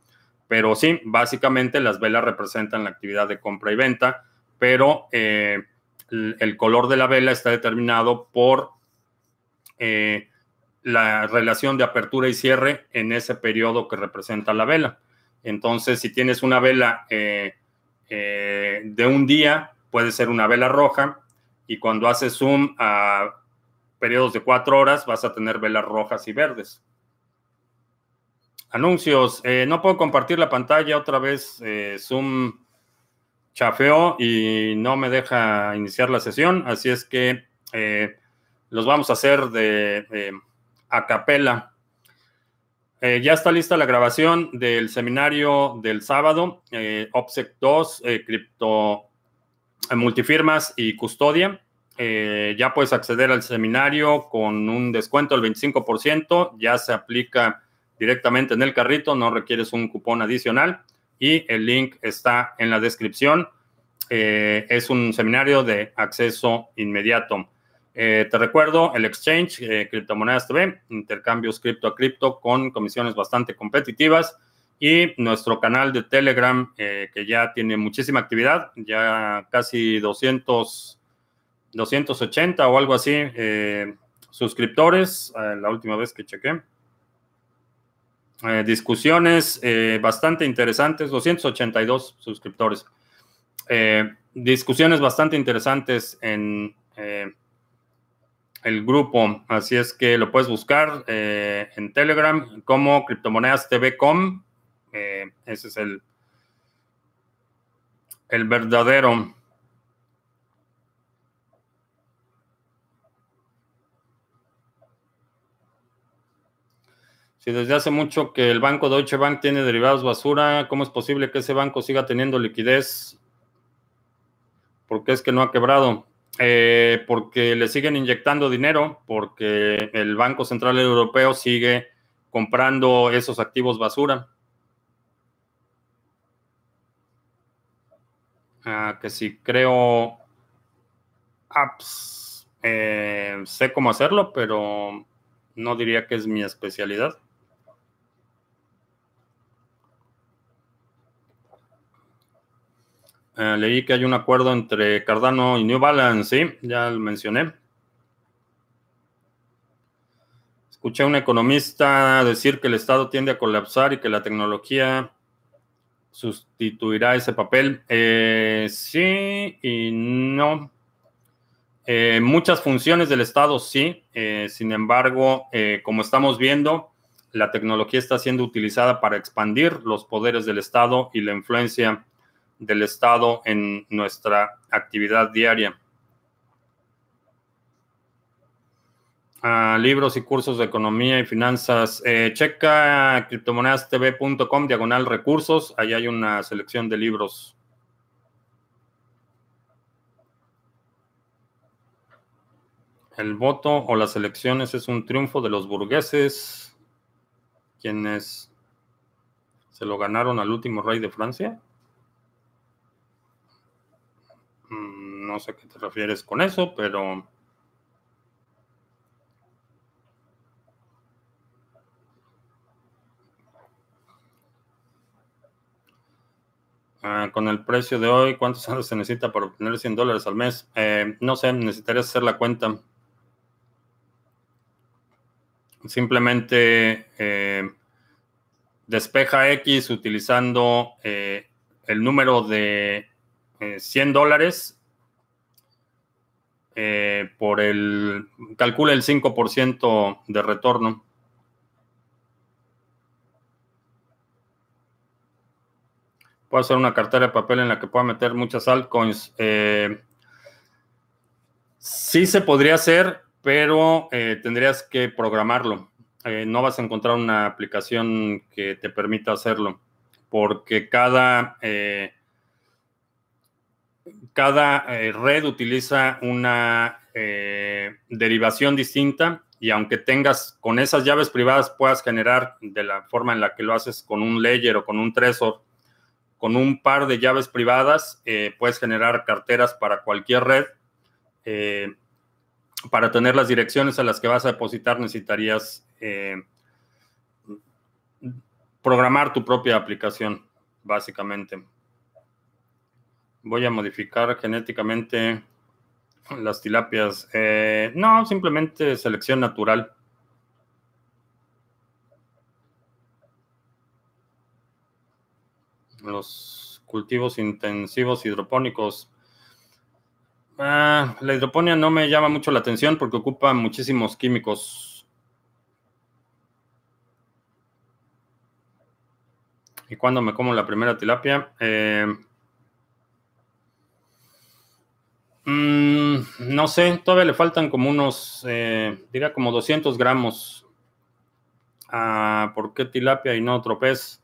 Pero sí, básicamente las velas representan la actividad de compra y venta, pero eh, el, color de la vela está determinado por eh, la relación de apertura y cierre en ese periodo que representa la vela. Entonces, si tienes una vela eh, de un día, puede ser una vela roja, y cuando haces zoom a periodos de cuatro horas, vas a tener velas rojas y verdes. Anuncios. Eh, no puedo compartir la pantalla otra vez. Eh, Zoom chafeó y no me deja iniciar la sesión, así es que eh, los vamos a hacer de a capela. Ya está lista la grabación del seminario del sábado, eh, OPSEC 2, cripto multifirmas y custodia. ya puedes acceder al seminario con un descuento del 25%, ya se aplica directamente en el carrito, no requieres un cupón adicional y el link está en la descripción. Eh, es un seminario de acceso inmediato. Eh, te recuerdo el exchange, eh, Criptomonedas TV, intercambios cripto a cripto con comisiones bastante competitivas y nuestro canal de Telegram que ya tiene muchísima actividad, ya casi 200, 280 o algo así suscriptores, la última vez que chequé. Eh, discusiones eh, bastante interesantes, 282 suscriptores. Eh, discusiones bastante interesantes en el grupo, así es que lo puedes buscar en Telegram como criptomonedas TV.com. ese es el, el verdadero. Si desde hace mucho que el banco Deutsche Bank tiene derivados basura, ¿cómo es posible que ese banco siga teniendo liquidez? ¿Por qué es que no ha quebrado? Eh, porque le siguen inyectando dinero, porque el Banco Central Europeo sigue comprando esos activos basura. Ah, que si creo apps, eh, sé cómo hacerlo, pero no diría que es mi especialidad. Eh, leí que hay un acuerdo entre Cardano y New Balance, sí, ya lo mencioné. Escuché a un economista decir que el Estado tiende a colapsar y que la tecnología sustituirá ese papel. Eh, sí y no. Eh, muchas funciones del Estado sí, sin embargo, como estamos viendo, la tecnología está siendo utilizada para expandir los poderes del Estado y la influencia del Estado en nuestra actividad diaria. Ah, libros y cursos de economía y finanzas. Eh, checa criptomonedastv.com diagonal recursos. Ahí hay una selección de libros. El voto o las elecciones es un triunfo de los burgueses, quienes se lo ganaron al último rey de Francia. Mm, no sé a qué te refieres con eso, pero... Ah, con el precio de hoy, ¿cuántos años se necesita para obtener 100 dólares al mes? Eh, no sé, necesitaría hacer la cuenta. Simplemente eh, despeja X utilizando eh, el número de 100 eh, dólares por el, calcula el 5% de retorno. Puedo hacer una cartera de papel en la que pueda meter muchas altcoins. Eh, sí se podría hacer, pero tendrías que programarlo. no vas a encontrar una aplicación que te permita hacerlo, porque cada cada eh, red utiliza una eh, derivación distinta y aunque tengas con esas llaves privadas puedas generar de la forma en la que lo haces con un ledger o con un tresor, con un par de llaves privadas, eh, puedes generar carteras para cualquier red. para tener las direcciones a las que vas a depositar necesitarías programar tu propia aplicación, básicamente voy a modificar genéticamente las tilapias. Eh, no, simplemente selección natural. Los cultivos intensivos hidropónicos. Ah, la hidroponía no me llama mucho la atención porque ocupa muchísimos químicos. ¿Y cuando me como la primera tilapia? Eh, Mm, no sé, todavía le faltan como unos, eh, diría como 200 gramos. Ah, ¿Por qué tilapia y no otro pez?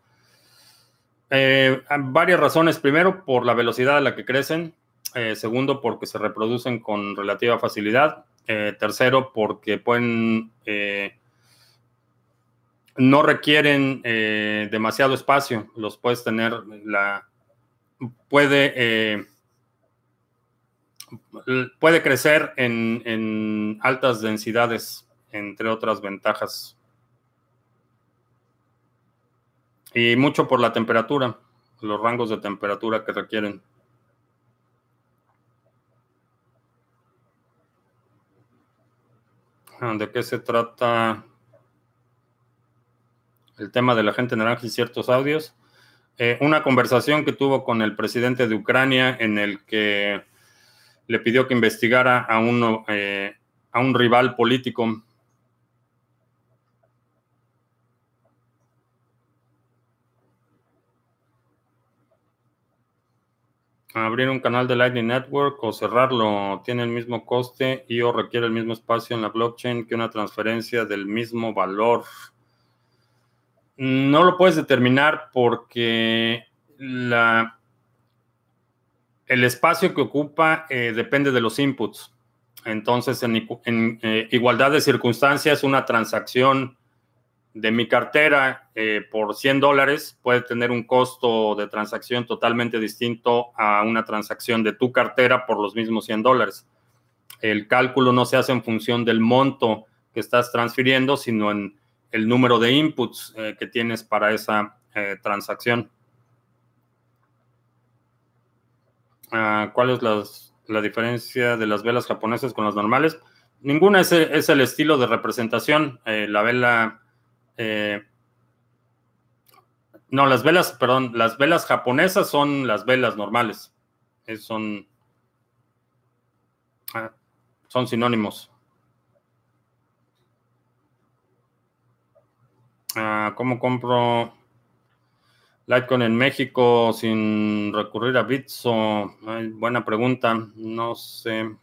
Eh, varias razones. Primero, por la velocidad a la que crecen. Eh, segundo, porque se reproducen con relativa facilidad. tercero, porque pueden no requieren demasiado espacio. Los puedes tener la puede puede crecer en, altas densidades, entre otras ventajas. Y mucho por la temperatura, los rangos de temperatura que requieren. Ah, ¿De qué se trata el tema de la gente naranja y ciertos audios? Eh, una conversación que tuvo con el presidente de Ucrania en el que le pidió que investigara a, uno, eh, a un rival político. Abrir un canal de Lightning Network o cerrarlo tiene el mismo coste y o requiere el mismo espacio en la blockchain que una transferencia del mismo valor. No lo puedes determinar porque la, el espacio que ocupa eh, depende de los inputs. Entonces, en, eh, igualdad de circunstancias, una transacción de mi cartera eh, por 100 dólares puede tener un costo de transacción totalmente distinto a una transacción de tu cartera por los mismos 100 dólares. El cálculo no se hace en función del monto que estás transfiriendo, sino en el número de inputs que tienes para esa transacción. Ah, ¿Cuál es la diferencia de las velas japonesas con las normales? Ninguna es, el estilo de representación. Eh, la vela... Eh, no, las velas, perdón, las velas japonesas son las velas normales. son, ah, son sinónimos. Ah, ¿Cómo compro Litecoin en México sin recurrir a Bitso. buena pregunta. No sé.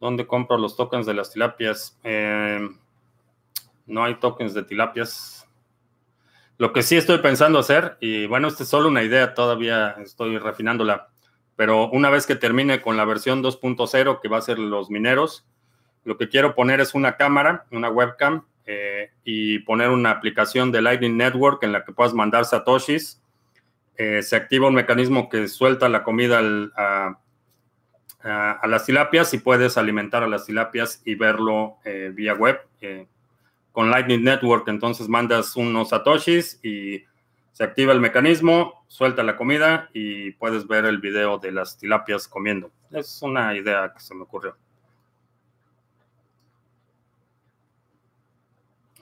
¿Dónde compro los tokens de las tilapias? Eh, no hay tokens de tilapias. Lo que sí estoy pensando hacer, y bueno, esta es solo una idea, todavía estoy refinándola, pero una vez que termine con la versión 2.0, que va a ser los mineros, lo que quiero poner es una cámara, una webcam, eh, y poner una aplicación de Lightning Network en la que puedas mandar satoshis. Eh, se activa un mecanismo que suelta la comida a, las tilapias y puedes alimentar a las tilapias y verlo eh, vía web con Lightning Network. Entonces mandas unos satoshis y se activa el mecanismo, suelta la comida y puedes ver el video de las tilapias comiendo. Es una idea que se me ocurrió.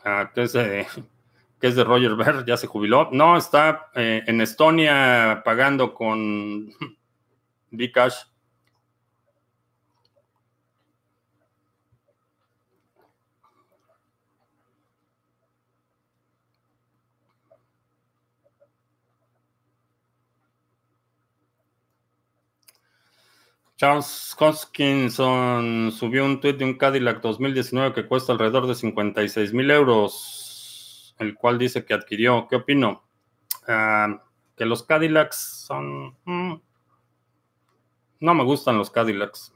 Ah, que, es de, que es de Roger Ver, ya se jubiló. No, está eh, en Estonia pagando con Bcash. Charles Hoskinson subió un tweet de un Cadillac 2019 que cuesta alrededor de 56 mil euros, el cual dice que adquirió. ¿Qué opino? Ah, que los Cadillacs son... Mm, no me gustan los Cadillacs.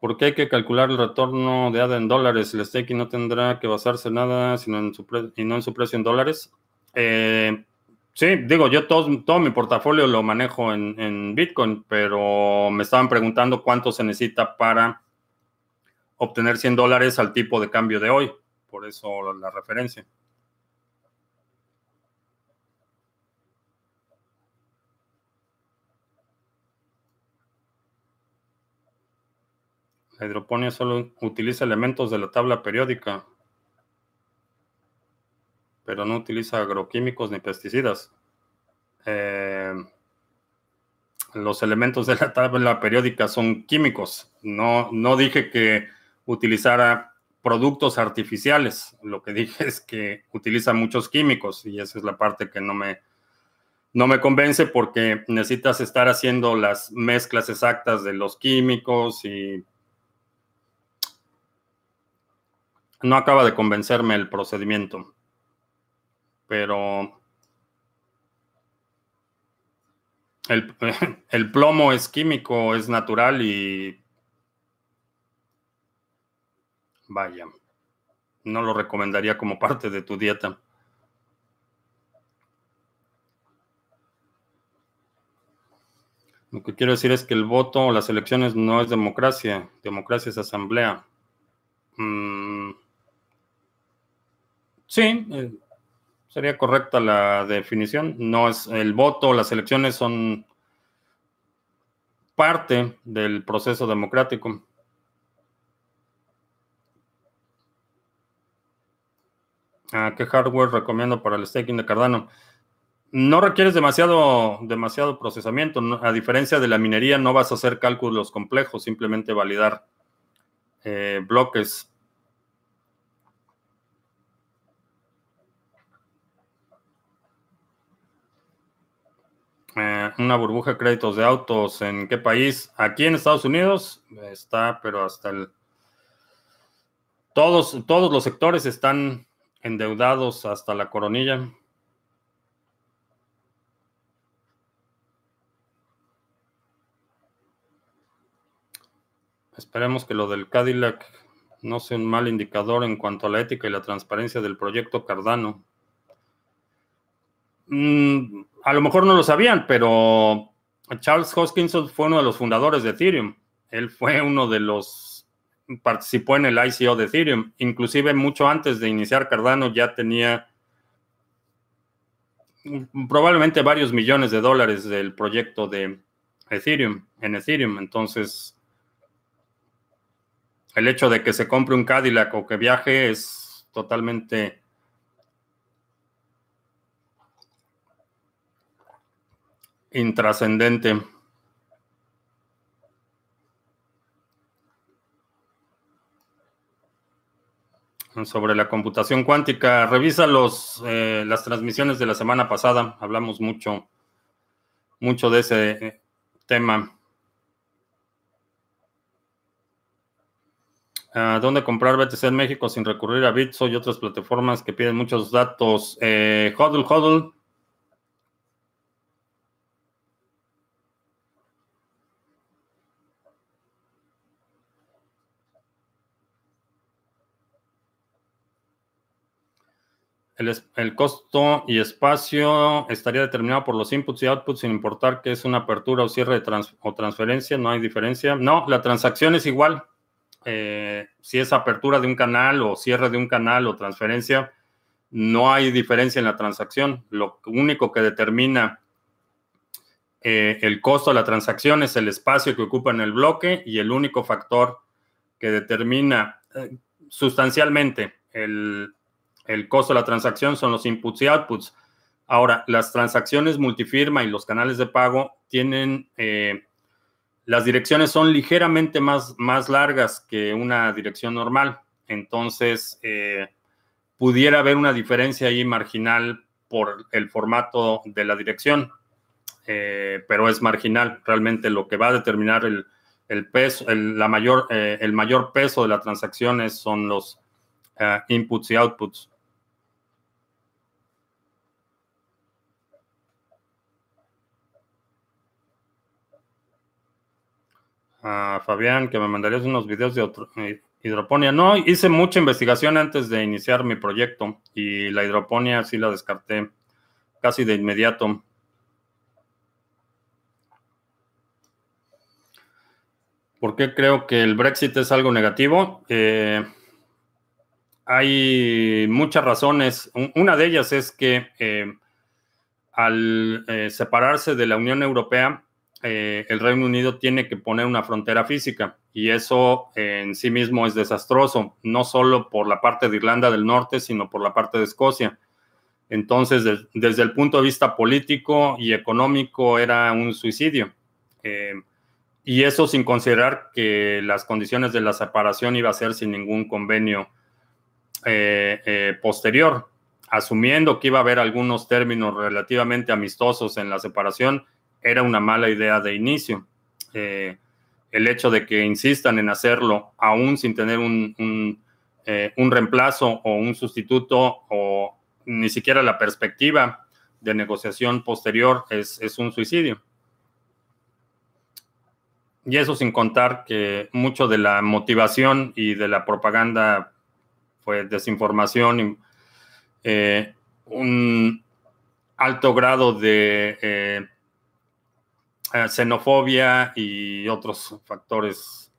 Porque hay que calcular el retorno de ADA en dólares. El staking no tendrá que basarse en nada sino en su y no en su precio en dólares. Eh, sí, digo, yo todo, todo mi portafolio lo manejo en, en, Bitcoin, pero me estaban preguntando cuánto se necesita para obtener 100 dólares al tipo de cambio de hoy. Por eso la referencia. La hidroponía solo utiliza elementos de la tabla periódica, pero no utiliza agroquímicos ni pesticidas. Eh, los elementos de la tabla periódica son químicos. No, no dije que utilizara productos artificiales. Lo que dije es que utiliza muchos químicos y esa es la parte que no me, no me convence porque necesitas estar haciendo las mezclas exactas de los químicos y no acaba de convencerme el procedimiento. Pero el, plomo es químico, es natural y Vaya, no lo recomendaría como parte de tu dieta. Lo que quiero decir es que el voto o las elecciones no es democracia, democracia es asamblea. Mm, sí, eh, sería correcta la definición. No es el voto, las elecciones son parte del proceso democrático. ¿Qué hardware recomiendo para el staking de Cardano? No requieres demasiado, demasiado procesamiento. A diferencia de la minería, no vas a hacer cálculos complejos, simplemente validar eh, bloques. Eh, una burbuja de créditos de autos, ¿en qué país? Aquí en Estados Unidos está, pero hasta el... Todos, todos los sectores están endeudados hasta la coronilla. Esperemos que lo del Cadillac no sea un mal indicador en cuanto a la ética y la transparencia del proyecto Cardano. Mm, a lo mejor no lo sabían, pero Charles Hoskinson fue uno de los fundadores de Ethereum. Él fue uno de los participó en el ICO de Ethereum. Inclusive mucho antes de iniciar Cardano ya tenía probablemente varios millones de dólares del proyecto de Ethereum, en Ethereum. Entonces, el hecho de que se compre un Cadillac o que viaje es totalmente intrascendente. sobre la computación cuántica. Revisa los, eh, las transmisiones de la semana pasada. Hablamos mucho, mucho de ese eh, tema. Ah, ¿Dónde comprar BTC en México sin recurrir a Bitso y otras plataformas que piden muchos datos? Eh, hodl, hodl. El, costo y espacio estaría determinado por los inputs y outputs sin importar que es una apertura o cierre de o transferencia, no hay diferencia. No, la transacción es igual. Eh, si es apertura de un canal o cierre de un canal o transferencia, no hay diferencia en la transacción. Lo único que determina eh, el costo de la transacción es el espacio que ocupa en el bloque y el único factor que determina eh, sustancialmente el, el costo de la transacción son los inputs y outputs. Ahora, las transacciones multifirma y los canales de pago tienen, eh, las direcciones son ligeramente más, más largas que una dirección normal. Entonces, eh, pudiera haber una diferencia ahí marginal por el formato de la dirección, eh, pero es marginal. Realmente lo que va a determinar el, peso, el, la mayor, el mayor peso de las transacciones son los inputs y outputs. A Fabián que me mandarías unos videos de eh, hidroponía. No, hice mucha investigación antes de iniciar mi proyecto y la hidroponía sí la descarté casi de inmediato. ¿Por qué creo que el Brexit es algo negativo? Eh, hay muchas razones. Una de ellas es que eh, al separarse de la Unión Europea, eh, el Reino Unido tiene que poner una frontera física y eso en sí mismo es desastroso, no solo por la parte de Irlanda del Norte, sino por la parte de Escocia. Entonces, desde el punto de vista político y económico, era un suicidio. Eh, Y eso sin considerar que las condiciones de la separación iba a ser sin ningún convenio eh, eh, posterior. Asumiendo que iba a haber algunos términos relativamente amistosos en la separación, era una mala idea de inicio. Eh, el hecho de que insistan en hacerlo aún sin tener un, un reemplazo o un sustituto o ni siquiera la perspectiva de negociación posterior es, es un suicidio. Y eso sin contar que mucho de la motivación y de la propaganda fue desinformación y eh, un alto grado de eh, eh, xenofobia y otros factores.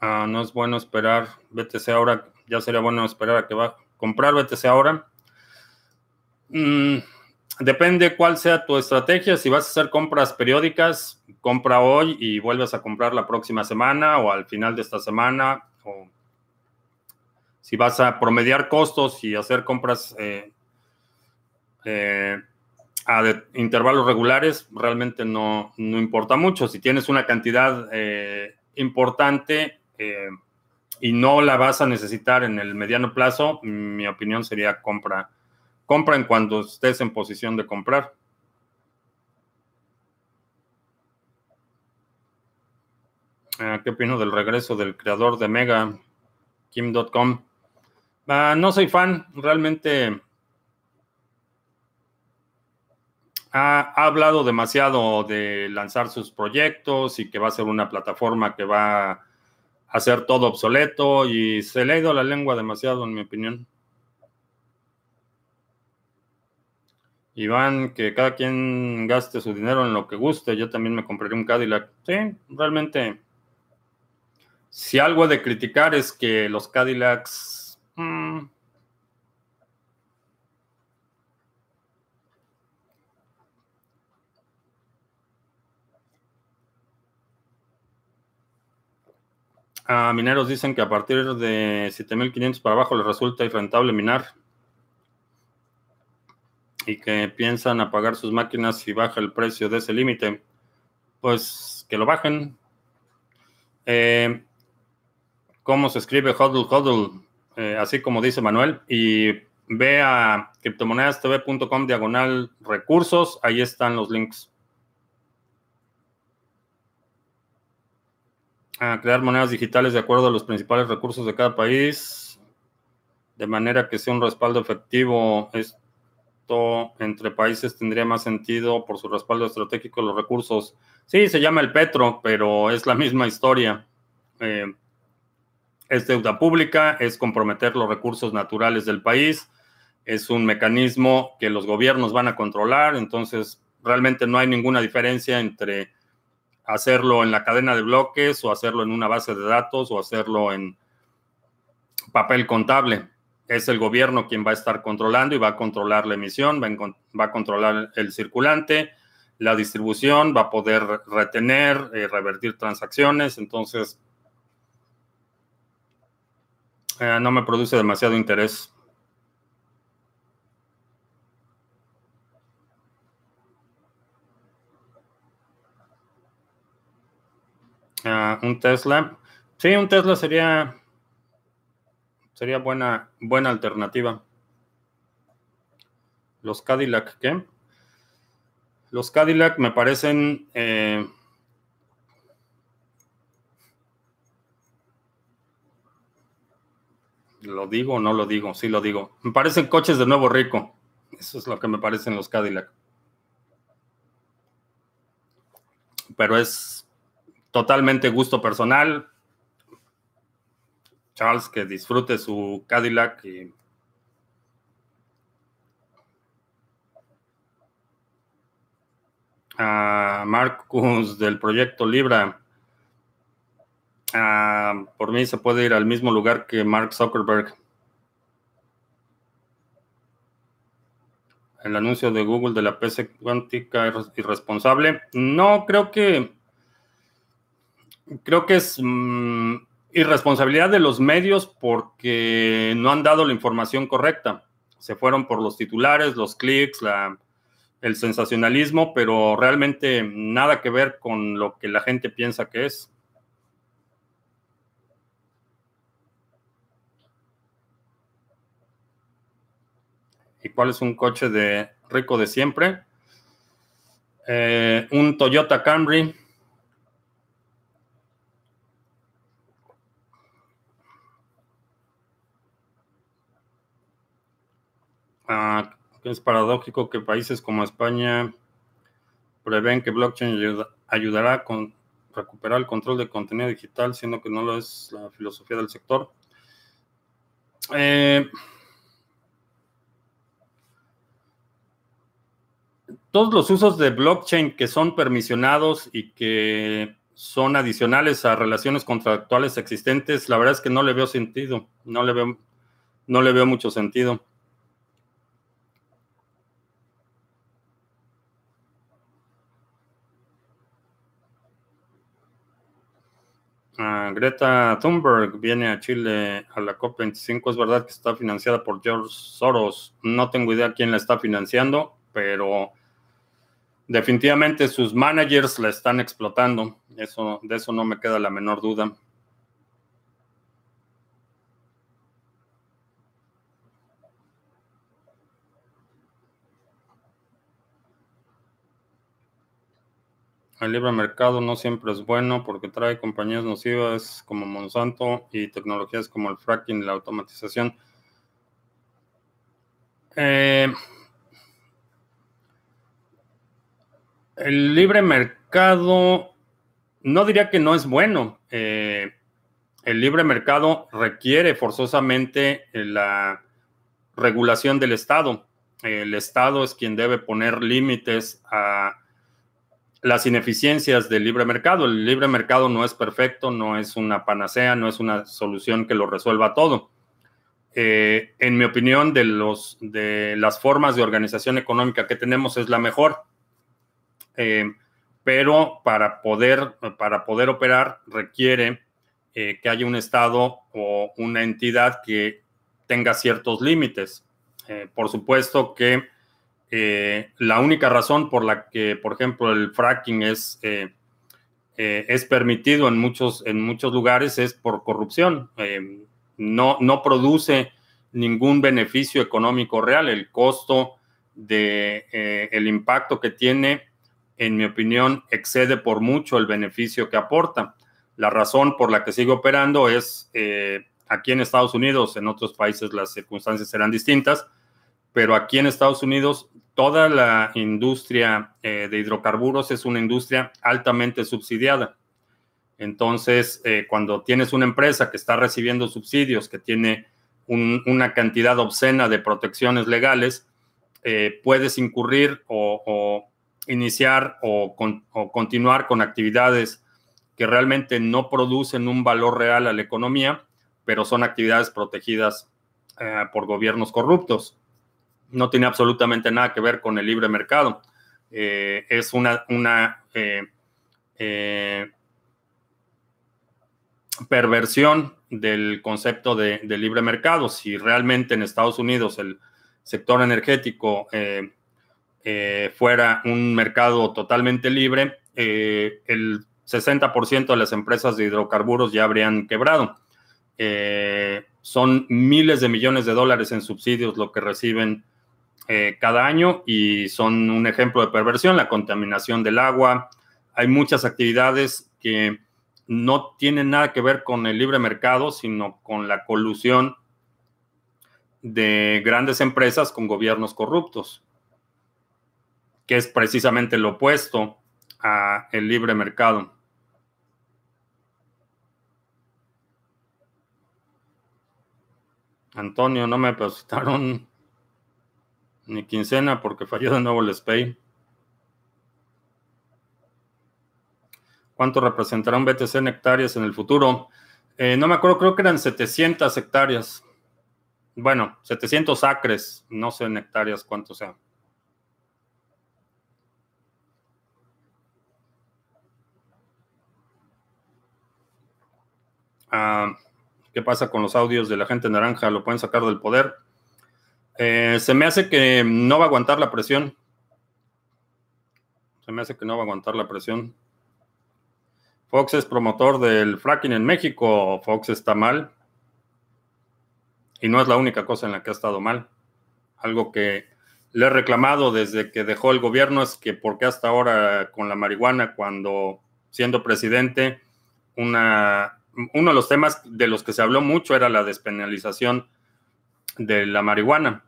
Ah, no es bueno esperar BTC ahora, ya sería bueno esperar a que va a comprar BTC ahora. Mm, depende cuál sea tu estrategia. Si vas a hacer compras periódicas, compra hoy y vuelves a comprar la próxima semana o al final de esta semana. O si vas a promediar costos y hacer compras eh, eh, a intervalos regulares, realmente no, importa mucho. Si tienes una cantidad eh, importante y no la vas a necesitar en el mediano plazo, mi opinión sería compra Compra en cuando estés en posición de comprar. Ah, ¿Qué opino del regreso del creador de Mega, Kim.com? Ah, no soy fan, realmente ha, hablado demasiado de lanzar sus proyectos y que va a ser una plataforma que va a hacer todo obsoleto y se le ha ido la lengua demasiado, en mi opinión. Iván, que cada quien gaste su dinero en lo que guste. Yo también me compraré un Cadillac. Sí, realmente. Si algo de criticar es que los Cadillacs. Mm, a mineros dicen que a partir de 7500 para abajo les resulta irrentable minar y que piensan apagar sus máquinas si baja el precio de ese límite, pues que lo bajen. Eh, ¿Cómo se escribe hodl hodl? Eh, así como dice Manuel. Y ve a criptomonedastv.com diagonal recursos. Ahí están los links. A crear monedas digitales de acuerdo a los principales recursos de cada país. De manera que sea un respaldo efectivo. Es entre países tendría más sentido por su respaldo estratégico los recursos. Sí, se llama el Petro, pero es la misma historia. Eh, es deuda pública, es comprometer los recursos naturales del país, es un mecanismo que los gobiernos van a controlar, entonces realmente no hay ninguna diferencia entre hacerlo en la cadena de bloques o hacerlo en una base de datos o hacerlo en papel contable. Es el gobierno quien va a estar controlando y va a controlar la emisión, va a, controlar el circulante, la distribución, va a poder retener, eh, revertir transacciones, entonces eh, no me produce demasiado interés. Ah, un Tesla. Sí, un Tesla sería Sería buena, buena alternativa. Los Cadillac, ¿qué? Los Cadillac me parecen... Eh, ¿Lo digo o no lo digo? Sí lo digo. Me parecen coches de nuevo rico. Eso es lo que me parecen los Cadillac. Pero es totalmente gusto personal. Charles que disfrute su Cadillac y a Marcus del proyecto Libra. Por mí se puede ir al mismo lugar que Mark Zuckerberg. El anuncio de Google de la PC cuántica es irresponsable. No, creo que creo que es mm, irresponsabilidad de los medios porque no han dado la información correcta. se fueron por los titulares, los clics, el sensacionalismo, pero realmente nada que ver con lo que la gente piensa que es. Cuál es un coche de rico de siempre? Eh, un Toyota Camry. Ah, es paradójico que países como España prevén que blockchain ayudará a recuperar el control de contenido digital, siendo que no lo es la filosofía del sector. Eh, todos los usos de blockchain que son permisionados y que son adicionales a relaciones contractuales existentes, la verdad es que no le veo sentido, no le veo, no le veo mucho sentido. Greta Thunberg viene a Chile a la COP25. Es verdad que está financiada por George Soros. No tengo idea quién la está financiando, pero definitivamente sus managers la están explotando. Eso, de eso no me queda la menor duda. El libre mercado no siempre es bueno porque trae compañías nocivas como Monsanto y tecnologías como el fracking y la automatización. Eh, el libre mercado, no diría que no es bueno. Eh, el libre mercado requiere forzosamente la regulación del Estado. El Estado es quien debe poner límites a las ineficiencias del libre mercado. El libre mercado no es perfecto, no es una panacea, no es una solución que lo resuelva todo. Eh, en mi opinión, de, los, de las formas de organización económica que tenemos es la mejor. Eh, pero para poder, para poder operar requiere eh, que haya un Estado o una entidad que tenga ciertos límites. por supuesto que eh, la única razón por la que, por ejemplo, el fracking es, eh, eh, es permitido en muchos, en muchos lugares es por corrupción. no, no produce ningún beneficio económico real. El costo de impacto que tiene, en mi opinión, excede por mucho el beneficio que aporta. La razón por la que sigue operando es aquí en Estados Unidos, en otros países las circunstancias serán distintas, pero aquí en Estados Unidos toda la industria eh, de hidrocarburos es una industria altamente subsidiada. Entonces, eh, cuando tienes una empresa que está recibiendo subsidios, que tiene una cantidad obscena de protecciones legales, eh, puedes incurrir o, iniciar o, continuar con actividades que realmente no producen un valor real a la economía, pero son actividades protegidas por gobiernos corruptos no tiene absolutamente nada que ver con el libre mercado. Eh, es una, eh, eh, perversión del concepto de, libre mercado. Si realmente en Estados Unidos el sector energético fuera un mercado totalmente libre, el 60% de las empresas de hidrocarburos ya habrían quebrado. son miles de millones de dólares en subsidios lo que reciben eh, cada año y son un ejemplo de perversión, la contaminación del agua. Hay muchas actividades que no tienen nada que ver con el libre mercado, sino con la colusión de grandes empresas con gobiernos corruptos, que es precisamente lo opuesto a el libre mercado. Antonio, no me depositaron ni quincena porque falló de nuevo el SPAY. ¿Cuánto representará un BTC en hectáreas en el futuro? Eh, no me acuerdo, creo que eran 700 hectáreas. Bueno, 700 acres, no sé en hectáreas cuánto sea. Ah, ¿Qué pasa con los audios de la gente naranja? ¿Lo pueden sacar del poder? Eh, se me hace que no va a aguantar la presión. Se me hace que no va a aguantar la presión. Fox es promotor del fracking en México. Fox está mal. Y no es la única cosa en la que ha estado mal. Algo que le he reclamado desde que dejó el gobierno es que por qué hasta ahora con la marihuana, cuando siendo presidente, una, uno de los temas de los que se habló mucho era la despenalización de la marihuana.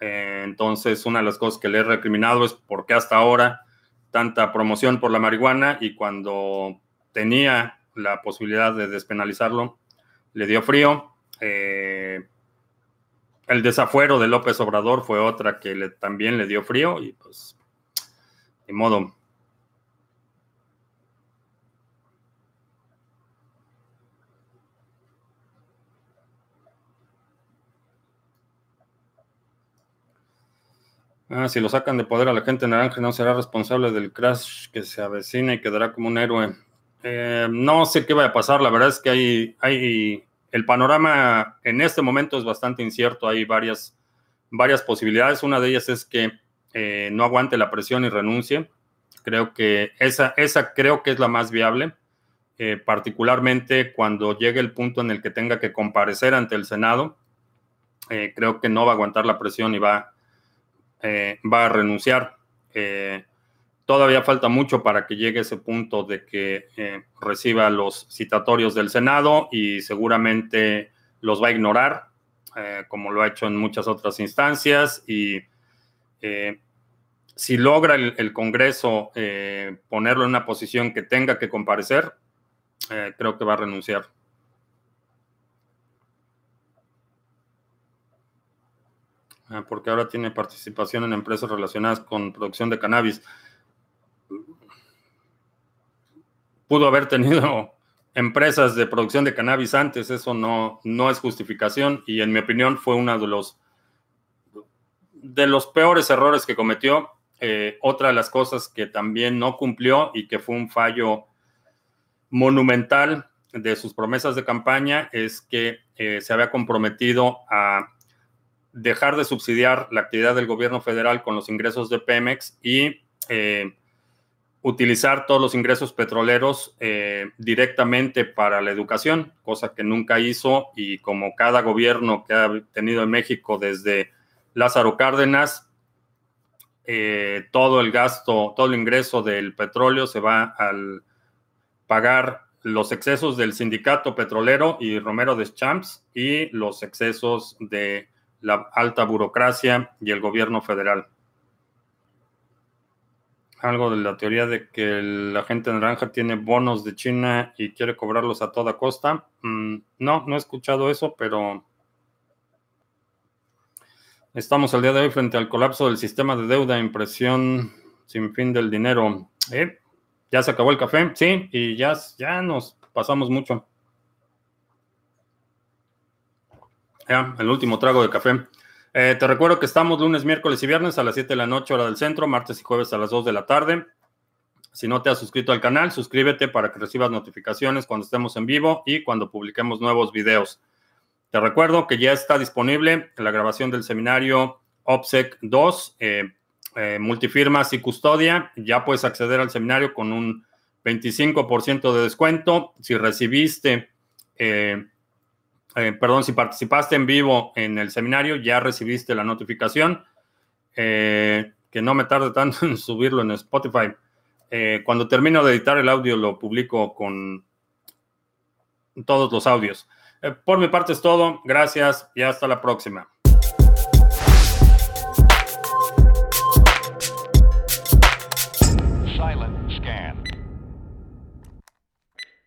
Eh, entonces, una de las cosas que le he recriminado es por qué hasta ahora tanta promoción por la marihuana y cuando tenía la posibilidad de despenalizarlo, le dio frío. Eh, el desafuero de López Obrador fue otra que le, también le dio frío y pues, de modo. Ah, si lo sacan de poder a la gente naranja, no será responsable del crash que se avecina y quedará como un héroe. Eh, no sé qué va a pasar, la verdad es que hay, hay, el panorama en este momento es bastante incierto, hay varias, varias posibilidades. Una de ellas es que eh, no aguante la presión y renuncie. Creo que esa, esa creo que es la más viable, eh, particularmente cuando llegue el punto en el que tenga que comparecer ante el Senado. creo que no va a aguantar la presión y va eh, va a renunciar. Eh, todavía falta mucho para que llegue ese punto de que eh, reciba los citatorios del Senado y seguramente los va a ignorar, como lo ha hecho en muchas otras instancias. Y si logra el Congreso ponerlo en una posición que tenga que comparecer, creo que va a renunciar. Porque ahora tiene participación en empresas relacionadas con producción de cannabis. Pudo haber tenido empresas de producción de cannabis antes, eso no, no es justificación y en mi opinión fue uno de los, de los peores errores que cometió. Eh, otra de las cosas que también no cumplió y que fue un fallo monumental de sus promesas de campaña es que eh, se había comprometido a dejar de subsidiar la actividad del gobierno federal con los ingresos de Pemex y eh, utilizar todos los ingresos petroleros eh, directamente para la educación, cosa que nunca hizo. Y como cada gobierno que ha tenido en México desde Lázaro Cárdenas, eh, todo el gasto, todo el ingreso del petróleo se va al pagar los excesos del sindicato petrolero y Romero de Champs y los excesos de la alta burocracia y el gobierno federal. Algo de la teoría de que la gente naranja tiene bonos de China y quiere cobrarlos a toda costa. Mm, no, no he escuchado eso, pero estamos el día de hoy frente al colapso del sistema de deuda, impresión sin fin del dinero. ¿Eh? ¿Ya se acabó el café? Sí, y ya, ya nos pasamos mucho. Ya, el último trago de café. Eh, te recuerdo que estamos lunes, miércoles y viernes a las 7 de la noche, hora del centro, martes y jueves a las 2 de la tarde. Si no te has suscrito al canal, suscríbete para que recibas notificaciones cuando estemos en vivo y cuando publiquemos nuevos videos. Te recuerdo que ya está disponible la grabación del seminario OPSEC 2, eh, eh, multifirmas y custodia. Ya puedes acceder al seminario con un 25% de descuento. Si recibiste eh, perdón, si participaste en vivo en el seminario, ya recibiste la notificación. Eh, que no me tarde tanto en subirlo en Spotify. Eh, cuando termino de editar el audio, lo publico con todos los audios. por mi parte es todo. Gracias y hasta la próxima.